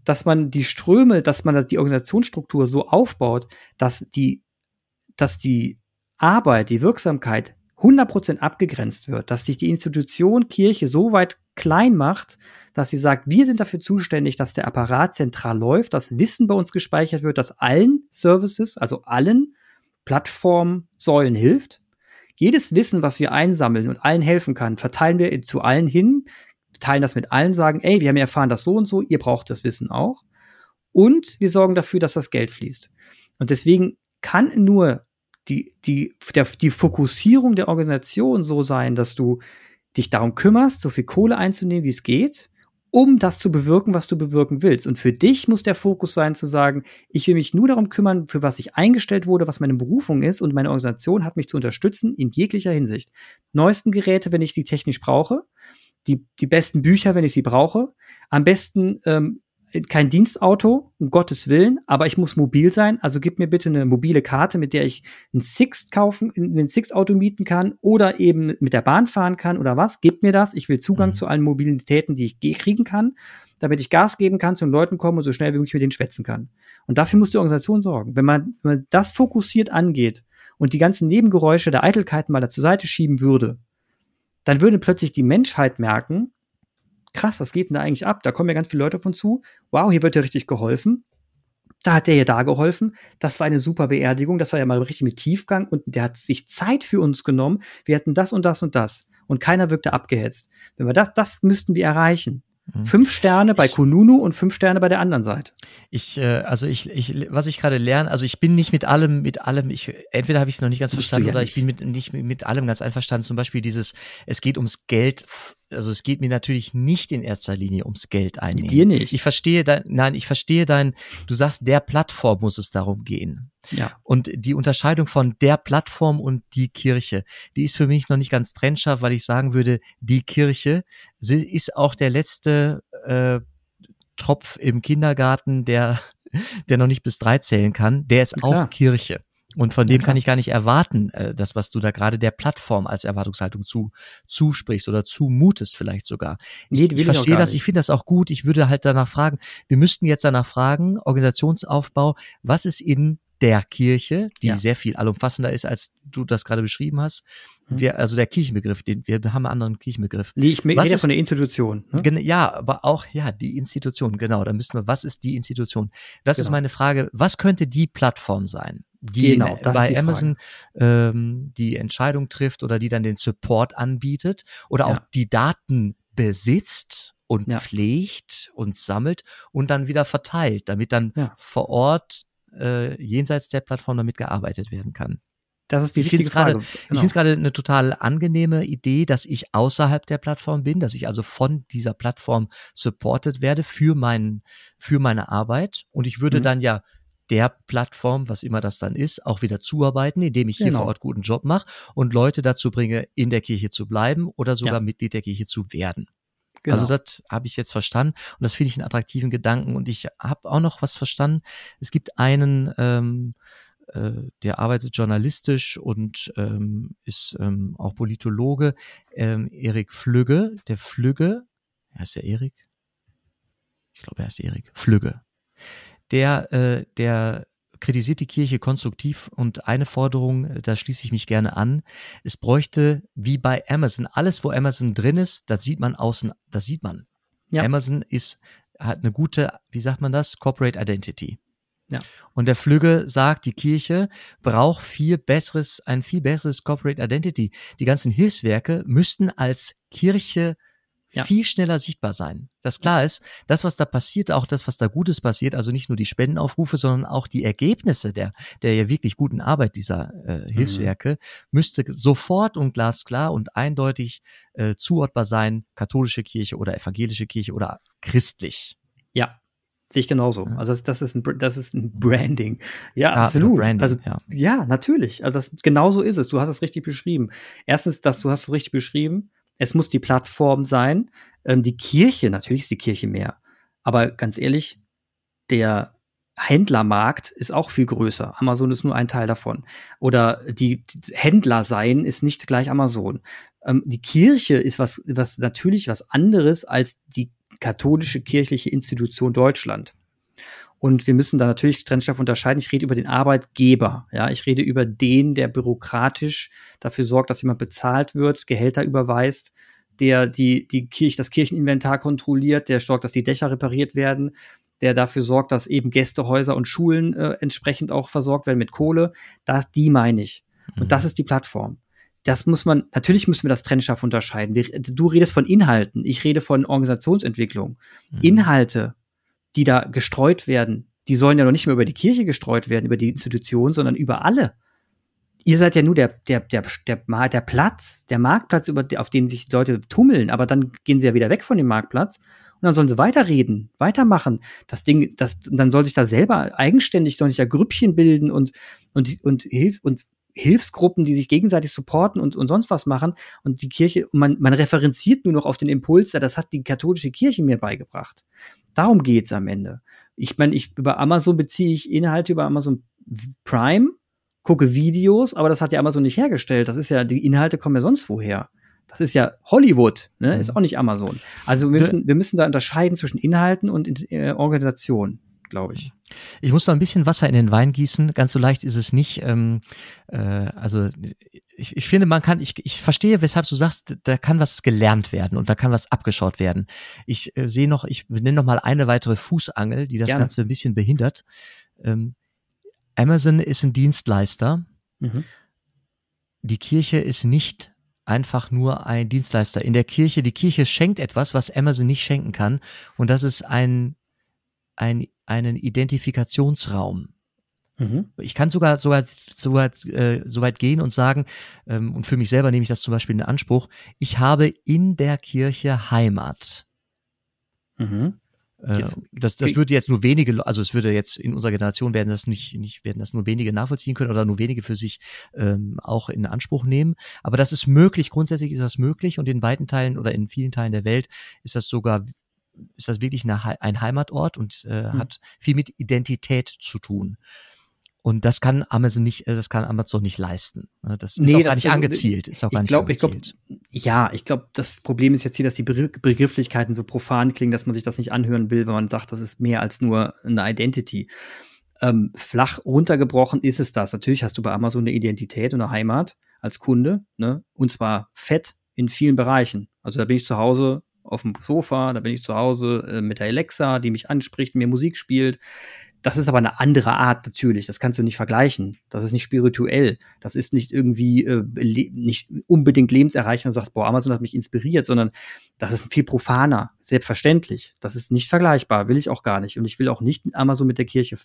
dass man die Ströme, dass man die Organisationsstruktur so aufbaut, dass die, dass die Arbeit, die Wirksamkeit 100% abgegrenzt wird, dass sich die Institution Kirche so weit klein macht, dass sie sagt, wir sind dafür zuständig, dass der Apparat zentral läuft, dass Wissen bei uns gespeichert wird, dass allen Services, also allen Plattformsäulen hilft. Jedes Wissen, was wir einsammeln und allen helfen kann, verteilen wir zu allen hin, teilen das mit allen, sagen, ey, wir haben erfahren das so und so, ihr braucht das Wissen auch. Und wir sorgen dafür, dass das Geld fließt. Und deswegen kann nur die, die, der, die Fokussierung der Organisation so sein, dass du dich darum kümmerst, so viel Kohle einzunehmen, wie es geht, um das zu bewirken, was du bewirken willst. Und für dich muss der Fokus sein, zu sagen, ich will mich nur darum kümmern, für was ich eingestellt wurde, was meine Berufung ist, und meine Organisation hat mich zu unterstützen in jeglicher Hinsicht. Neuesten Geräte, wenn ich die technisch brauche, die, die besten Bücher, wenn ich sie brauche, am besten ähm, kein Dienstauto, um Gottes Willen, aber ich muss mobil sein. Also gib mir bitte eine mobile Karte, mit der ich ein Sixt kaufen, ein Sixt-Auto mieten kann oder eben mit der Bahn fahren kann oder was. Gib mir das. Ich will Zugang mhm. zu allen Mobilitäten, die ich kriegen kann, damit ich Gas geben kann, zu den Leuten kommen und so schnell wie möglich mit denen schwätzen kann. Und dafür muss die Organisation sorgen. Wenn man, wenn man das fokussiert angeht und die ganzen Nebengeräusche der Eitelkeiten mal da zur Seite schieben würde, dann würde plötzlich die Menschheit merken, krass, was geht denn da eigentlich ab? Da kommen ja ganz viele Leute von zu. Wow, hier wird ja richtig geholfen. Da hat der ja da geholfen. Das war eine super Beerdigung. Das war ja mal richtig mit Tiefgang und der hat sich Zeit für uns genommen. Wir hatten das und das und das. Und keiner wirkte abgehetzt. Wenn wir das, das müssten wir erreichen. Mhm. Fünf Sterne bei Kununu und fünf Sterne bei der anderen Seite. Ich, äh, also ich, ich, was ich gerade lerne, also ich bin nicht mit allem, mit allem, ich, entweder habe ich es noch nicht ganz verstanden ja oder nicht. ich bin mit, nicht mit allem ganz einverstanden. Zum Beispiel dieses, es geht ums Geld also es geht mir natürlich nicht in erster Linie ums Geld einnehmen. Dir nicht. Ich verstehe dein, nein, ich verstehe dein, du sagst, der Plattform muss es darum gehen. Ja. Und die Unterscheidung von der Plattform und die Kirche, die ist für mich noch nicht ganz trennscharf, weil ich sagen würde, die Kirche ist auch der letzte äh, Tropf im Kindergarten, der, der noch nicht bis drei zählen kann, der ist auch Kirche. Und von dem ja, kann ich gar nicht erwarten, äh, das, was du da gerade der Plattform als Erwartungshaltung zu, zusprichst oder zumutest vielleicht sogar. Ich, nee, ich verstehe das, ich finde das auch gut. Ich würde halt danach fragen, wir müssten jetzt danach fragen, Organisationsaufbau, was ist in der Kirche, die ja. sehr viel allumfassender ist, als du das gerade beschrieben hast. Mhm. Wir, also der Kirchenbegriff, den, wir haben einen anderen Kirchenbegriff. Nee, ich rede von der Institution. Ne? Ja, aber auch, ja, die Institution, genau. Da müssen wir, was ist die Institution? Das genau. ist meine Frage, was könnte die Plattform sein? die genau, bei die Amazon ähm, die Entscheidung trifft oder die dann den Support anbietet oder ja. auch die Daten besitzt und ja. pflegt und sammelt und dann wieder verteilt, damit dann ja. vor Ort äh, jenseits der Plattform damit gearbeitet werden kann. Das ist die ich richtige Frage. Grade, genau. Ich finde es gerade eine total angenehme Idee, dass ich außerhalb der Plattform bin, dass ich also von dieser Plattform supported werde für meinen, für meine Arbeit. Und ich würde mhm. dann ja der Plattform, was immer das dann ist, auch wieder zuarbeiten, indem ich hier genau. vor Ort guten Job mache und Leute dazu bringe, in der Kirche zu bleiben oder sogar ja. Mitglied der Kirche zu werden. Genau. Also das habe ich jetzt verstanden und das finde ich einen attraktiven Gedanken. Und ich habe auch noch was verstanden. Es gibt einen, ähm, äh, der arbeitet journalistisch und ähm, ist ähm, auch Politologe, ähm, Erik Flügge. Der Flügge, heißt der Erik? Ich glaube, er heißt Erik. Flügge der, äh, der kritisiert die Kirche konstruktiv und eine Forderung, äh, da schließe ich mich gerne an, es bräuchte wie bei Amazon, alles wo Amazon drin ist, das sieht man außen, das sieht man. Ja. Amazon ist, hat eine gute, wie sagt man das, Corporate Identity. Ja. Und der Flügge sagt, die Kirche braucht viel besseres, ein viel besseres Corporate Identity. Die ganzen Hilfswerke müssten als Kirche ja. viel schneller sichtbar sein. Das klar ist, das, was da passiert, auch das, was da Gutes passiert, also nicht nur die Spendenaufrufe, sondern auch die Ergebnisse der, der ja wirklich guten Arbeit dieser äh, mhm. Hilfswerke, mhm. müsste sofort und glasklar und eindeutig äh, zuordbar sein, katholische Kirche oder evangelische Kirche oder christlich. Ja, Sehe ich genauso. Also das, das, ist ein, das ist ein Branding. Ja, ah, absolut. Branding, also, ja. ja, natürlich. Also das, genauso ist es. Du hast es richtig beschrieben. Erstens, dass du hast es richtig beschrieben. Es muss die Plattform sein. Ähm, die Kirche, natürlich ist die Kirche mehr. Aber ganz ehrlich, der Händlermarkt ist auch viel größer. Amazon ist nur ein Teil davon. Oder die, die Händler sein ist nicht gleich Amazon. Ähm, die Kirche ist was, was natürlich was anderes als die katholische kirchliche Institution Deutschland. Und wir müssen da natürlich trennscharf unterscheiden. Ich rede über den Arbeitgeber. Ja, ich rede über den, der bürokratisch dafür sorgt, dass jemand bezahlt wird, Gehälter überweist, der die, die Kirche, das Kircheninventar kontrolliert, der sorgt, dass die Dächer repariert werden, der dafür sorgt, dass eben Gästehäuser und Schulen äh, entsprechend auch versorgt werden mit Kohle. Das, die meine ich. Und mhm. das ist die Plattform das muss man, natürlich müssen wir das trennscharf unterscheiden. Wir, du redest von Inhalten, ich rede von Organisationsentwicklung. Mhm. Inhalte, die da gestreut werden, die sollen ja noch nicht mehr über die Kirche gestreut werden, über die Institution, sondern über alle. Ihr seid ja nur der, der, der, der, der Platz, der Marktplatz, über, auf dem sich die Leute tummeln, aber dann gehen sie ja wieder weg von dem Marktplatz und dann sollen sie weiterreden, weitermachen. Das Ding, das, dann soll sich da selber eigenständig, soll sich da Grüppchen bilden und, und, und, hilf, und Hilfsgruppen, die sich gegenseitig supporten und, und sonst was machen. Und die Kirche, man, man referenziert nur noch auf den Impuls, das hat die katholische Kirche mir beigebracht. Darum geht's am Ende. Ich meine, ich über Amazon beziehe ich Inhalte über Amazon Prime, gucke Videos, aber das hat ja Amazon nicht hergestellt. Das ist ja, die Inhalte kommen ja sonst woher. Das ist ja Hollywood, ne? Mhm. Ist auch nicht Amazon. Also wir müssen, wir müssen da unterscheiden zwischen Inhalten und äh, Organisation glaube ich. Ich muss noch ein bisschen Wasser in den Wein gießen. Ganz so leicht ist es nicht. Ähm, äh, also ich, ich finde, man kann, ich, ich verstehe, weshalb du sagst, da kann was gelernt werden und da kann was abgeschaut werden. Ich äh, sehe noch, ich nenne noch mal eine weitere Fußangel, die das Gerne. Ganze ein bisschen behindert. Ähm, Amazon ist ein Dienstleister. Mhm. Die Kirche ist nicht einfach nur ein Dienstleister. In der Kirche, die Kirche schenkt etwas, was Amazon nicht schenken kann. Und das ist ein, ein einen Identifikationsraum. Mhm. Ich kann sogar sogar sogar äh, so weit gehen und sagen ähm, und für mich selber nehme ich das zum Beispiel in Anspruch. Ich habe in der Kirche Heimat. Mhm. Äh, das, das würde jetzt nur wenige, also es würde jetzt in unserer Generation werden das nicht, nicht werden das nur wenige nachvollziehen können oder nur wenige für sich ähm, auch in Anspruch nehmen. Aber das ist möglich. Grundsätzlich ist das möglich und in weiten Teilen oder in vielen Teilen der Welt ist das sogar ist das wirklich eine, ein Heimatort und äh, mhm. hat viel mit Identität zu tun. Und das kann Amazon nicht, äh, das kann Amazon nicht leisten. Ne? Das ist nee, auch gar nicht angezielt. Ist auch gar ich glaub, nicht angezielt. Ich glaub, ja, ich glaube, das Problem ist jetzt hier, dass die Begrifflichkeiten so profan klingen, dass man sich das nicht anhören will, wenn man sagt, das ist mehr als nur eine Identity. Ähm, flach runtergebrochen ist es das. Natürlich hast du bei Amazon eine Identität und eine Heimat als Kunde, ne? Und zwar fett in vielen Bereichen. Also da bin ich zu Hause auf dem Sofa, da bin ich zu Hause äh, mit der Alexa, die mich anspricht, mir Musik spielt. Das ist aber eine andere Art natürlich. Das kannst du nicht vergleichen. Das ist nicht spirituell. Das ist nicht irgendwie äh, nicht unbedingt lebenserreichend und sagst, boah, Amazon hat mich inspiriert, sondern das ist viel profaner, selbstverständlich. Das ist nicht vergleichbar, will ich auch gar nicht. Und ich will auch nicht Amazon mit der Kirche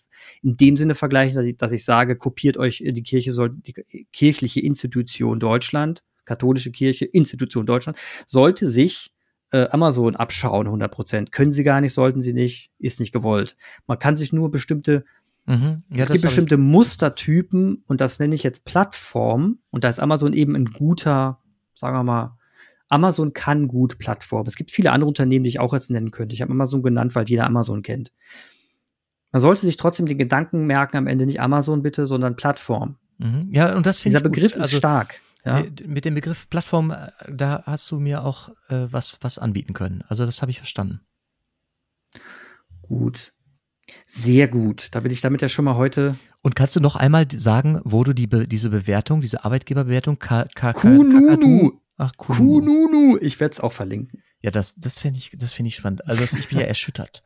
in dem Sinne vergleichen, dass ich, dass ich sage, kopiert euch äh, die Kirche soll die kirchliche Institution Deutschland, katholische Kirche, Institution Deutschland, sollte sich äh, Amazon abschauen, 100% Können sie gar nicht, sollten sie nicht, ist nicht gewollt. Man kann sich nur bestimmte, mhm. ja, es gibt bestimmte Mustertypen und das nenne ich jetzt Plattform und da ist Amazon eben ein guter, sagen wir mal, Amazon kann gut Plattform. Es gibt viele andere Unternehmen, die ich auch jetzt nennen könnte. Ich habe Amazon genannt, weil jeder Amazon kennt. Man sollte sich trotzdem den Gedanken merken, am Ende nicht Amazon bitte, sondern Plattform. Mhm. Ja, und das finde ich. Dieser Begriff gut. ist also, stark. Ja. Mit dem Begriff Plattform, äh, da hast du mir auch äh, was, was anbieten können. Also das habe ich verstanden. Gut. Sehr gut. Da bin ich damit ja schon mal heute. Und kannst du noch einmal sagen, wo du die, diese Bewertung, diese Arbeitgeberbewertung, Ka Ka Kununu. Ach, Kununu. Kununu. Ich werde es auch verlinken. Ja, das, das finde ich, das finde ich spannend. Also ich bin ja erschüttert.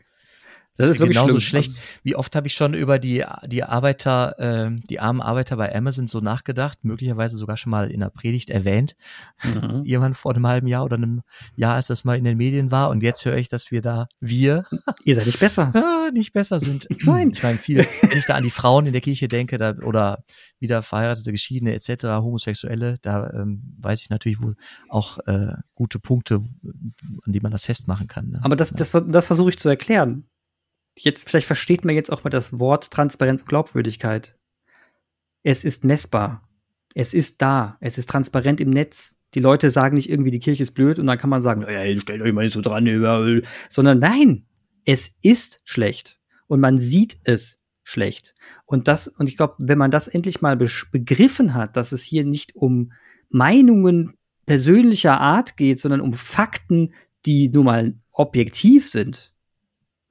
Das, das ist wirklich genauso schlimm. schlecht. Wie oft habe ich schon über die, die Arbeiter, äh, die armen Arbeiter bei Amazon so nachgedacht, möglicherweise sogar schon mal in der Predigt erwähnt. Mhm. Irgendwann vor einem halben Jahr oder einem Jahr, als das mal in den Medien war. Und jetzt höre ich, dass wir da, wir. Ihr seid nicht besser. nicht besser sind. Nein. Ich meine, viel, wenn ich da an die Frauen in der Kirche denke, da, oder wieder verheiratete, Geschiedene etc., Homosexuelle, da ähm, weiß ich natürlich wohl auch äh, gute Punkte, an die man das festmachen kann. Ne? Aber das, das, das versuche ich zu erklären jetzt, vielleicht versteht man jetzt auch mal das Wort Transparenz und Glaubwürdigkeit. Es ist messbar. Es ist da. Es ist transparent im Netz. Die Leute sagen nicht irgendwie, die Kirche ist blöd und dann kann man sagen, naja, stellt euch mal nicht so dran, sondern nein, es ist schlecht und man sieht es schlecht. Und das, und ich glaube, wenn man das endlich mal begriffen hat, dass es hier nicht um Meinungen persönlicher Art geht, sondern um Fakten, die nun mal objektiv sind,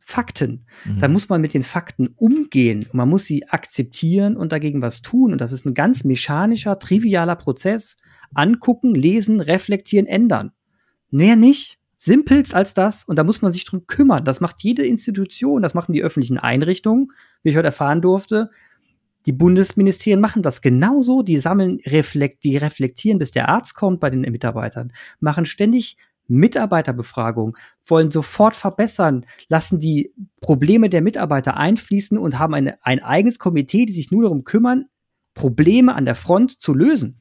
Fakten. Mhm. Da muss man mit den Fakten umgehen. Man muss sie akzeptieren und dagegen was tun. Und das ist ein ganz mechanischer, trivialer Prozess. Angucken, lesen, reflektieren, ändern. Mehr nicht. Simpels als das. Und da muss man sich drum kümmern. Das macht jede Institution. Das machen die öffentlichen Einrichtungen, wie ich heute erfahren durfte. Die Bundesministerien machen das genauso. Die sammeln, reflekt, die reflektieren, bis der Arzt kommt bei den Mitarbeitern, machen ständig Mitarbeiterbefragung, wollen sofort verbessern, lassen die Probleme der Mitarbeiter einfließen und haben eine, ein eigenes Komitee, die sich nur darum kümmern, Probleme an der Front zu lösen.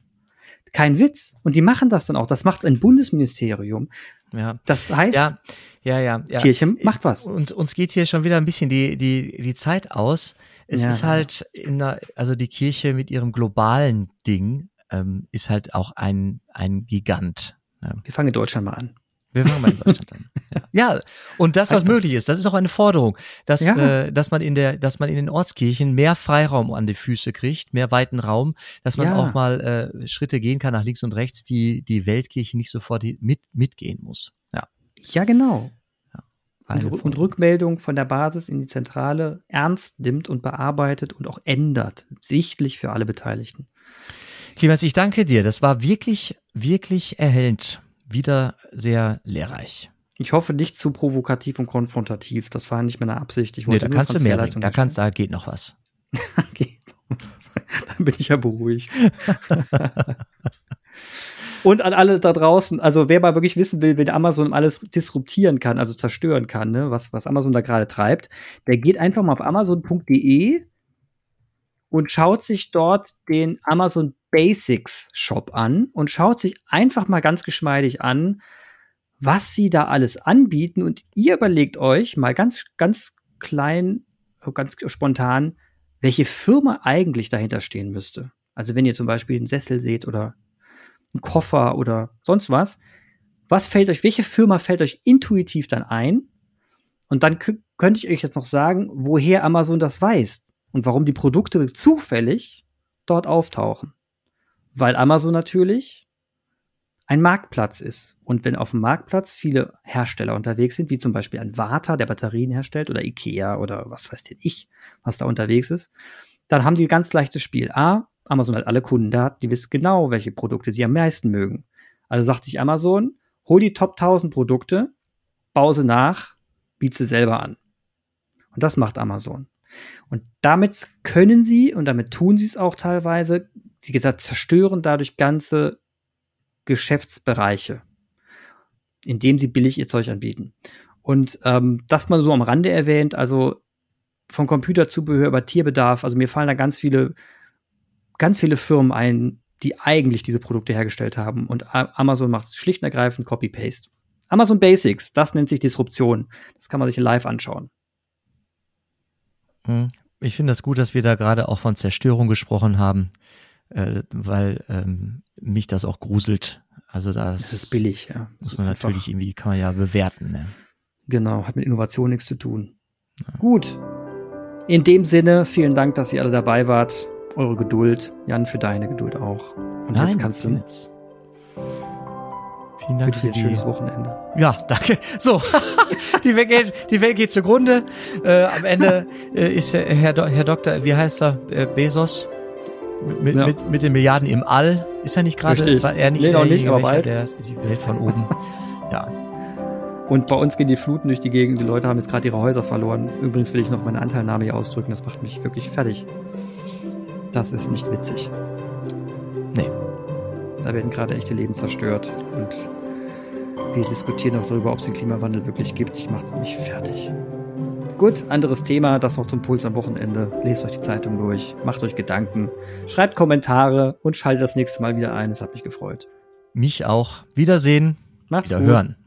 Kein Witz. Und die machen das dann auch. Das macht ein Bundesministerium. Ja. Das heißt, ja, ja, ja, ja. Kirche macht was. Uns, uns geht hier schon wieder ein bisschen die, die, die Zeit aus. Es ja. ist halt in der, also die Kirche mit ihrem globalen Ding ähm, ist halt auch ein, ein Gigant. Ja. Wir fangen in Deutschland mal an. Wir fangen mal in Deutschland an. Ja. ja, und das, was Reicht möglich ist, das ist auch eine Forderung, dass, ja. äh, dass man in der, dass man in den Ortskirchen mehr Freiraum an die Füße kriegt, mehr weiten Raum, dass man ja. auch mal äh, Schritte gehen kann nach links und rechts, die die Weltkirche nicht sofort mit, mitgehen muss. Ja. Ja, genau. Und, und, Rückmeldung von der Basis in die Zentrale ernst nimmt und bearbeitet und auch ändert. Sichtlich für alle Beteiligten. Clemens, ich danke dir. Das war wirklich, wirklich erhellend. Wieder sehr lehrreich. Ich hoffe nicht zu provokativ und konfrontativ. Das war nicht meine Absicht. Ich wollte nee, da kannst du mehr. Da kannst, da geht noch was. Dann bin ich ja beruhigt. Und an alle da draußen, also wer mal wirklich wissen will, wie Amazon alles disruptieren kann, also zerstören kann, ne, was, was Amazon da gerade treibt, der geht einfach mal auf amazon.de und schaut sich dort den Amazon Basics Shop an und schaut sich einfach mal ganz geschmeidig an, was sie da alles anbieten und ihr überlegt euch mal ganz, ganz klein, ganz spontan, welche Firma eigentlich dahinter stehen müsste. Also wenn ihr zum Beispiel einen Sessel seht oder einen Koffer oder sonst was, was fällt euch, welche Firma fällt euch intuitiv dann ein? Und dann könnte ich euch jetzt noch sagen, woher Amazon das weiß und warum die Produkte zufällig dort auftauchen weil Amazon natürlich ein Marktplatz ist. Und wenn auf dem Marktplatz viele Hersteller unterwegs sind, wie zum Beispiel ein Warta, der Batterien herstellt, oder Ikea oder was weiß denn ich, was da unterwegs ist, dann haben die ganz leichtes Spiel. A, Amazon hat alle Kundendaten, die wissen genau, welche Produkte sie am meisten mögen. Also sagt sich Amazon, hol die Top 1000 Produkte, bau sie nach, biete sie selber an. Und das macht Amazon. Und damit können sie, und damit tun sie es auch teilweise, wie gesagt, zerstören dadurch ganze Geschäftsbereiche, indem sie billig ihr Zeug anbieten. Und ähm, das mal so am Rande erwähnt, also von Computerzubehör über Tierbedarf, also mir fallen da ganz viele, ganz viele Firmen ein, die eigentlich diese Produkte hergestellt haben. Und Amazon macht schlicht und ergreifend Copy-Paste. Amazon Basics, das nennt sich Disruption. Das kann man sich live anschauen. Hm. Ich finde das gut, dass wir da gerade auch von Zerstörung gesprochen haben äh, weil ähm, mich das auch gruselt. Also das, das ist billig, ja. Das muss man natürlich irgendwie, kann man ja bewerten. Ne? Genau, hat mit Innovation nichts zu tun. Ja. Gut. In dem Sinne, vielen Dank, dass ihr alle dabei wart. Eure Geduld. Jan, für deine Geduld auch. Und Nein, jetzt kannst du. Jetzt. Vielen Dank für ein schönes Wochenende. Ja, danke. So, die, Welt geht, die Welt geht zugrunde. Äh, am Ende äh, ist Herr, Do Herr Doktor, wie heißt er, äh, Bezos, mit, ja. mit, mit den Milliarden im All. Ist er nicht gerade, er nicht, nee, noch nicht aber bald. Der, die Welt von oben. ja. Und bei uns gehen die Fluten durch die Gegend. Die Leute haben jetzt gerade ihre Häuser verloren. Übrigens will ich noch meine Anteilnahme hier ausdrücken. Das macht mich wirklich fertig. Das ist nicht witzig. Nee. Da werden gerade echte Leben zerstört. Und wir diskutieren auch darüber, ob es den Klimawandel wirklich gibt. Ich mache mich fertig. Gut, anderes Thema, das noch zum Puls am Wochenende. Lest euch die Zeitung durch, macht euch Gedanken, schreibt Kommentare und schaltet das nächste Mal wieder ein. Es hat mich gefreut. Mich auch. Wiedersehen. Macht's Wiederhören. gut.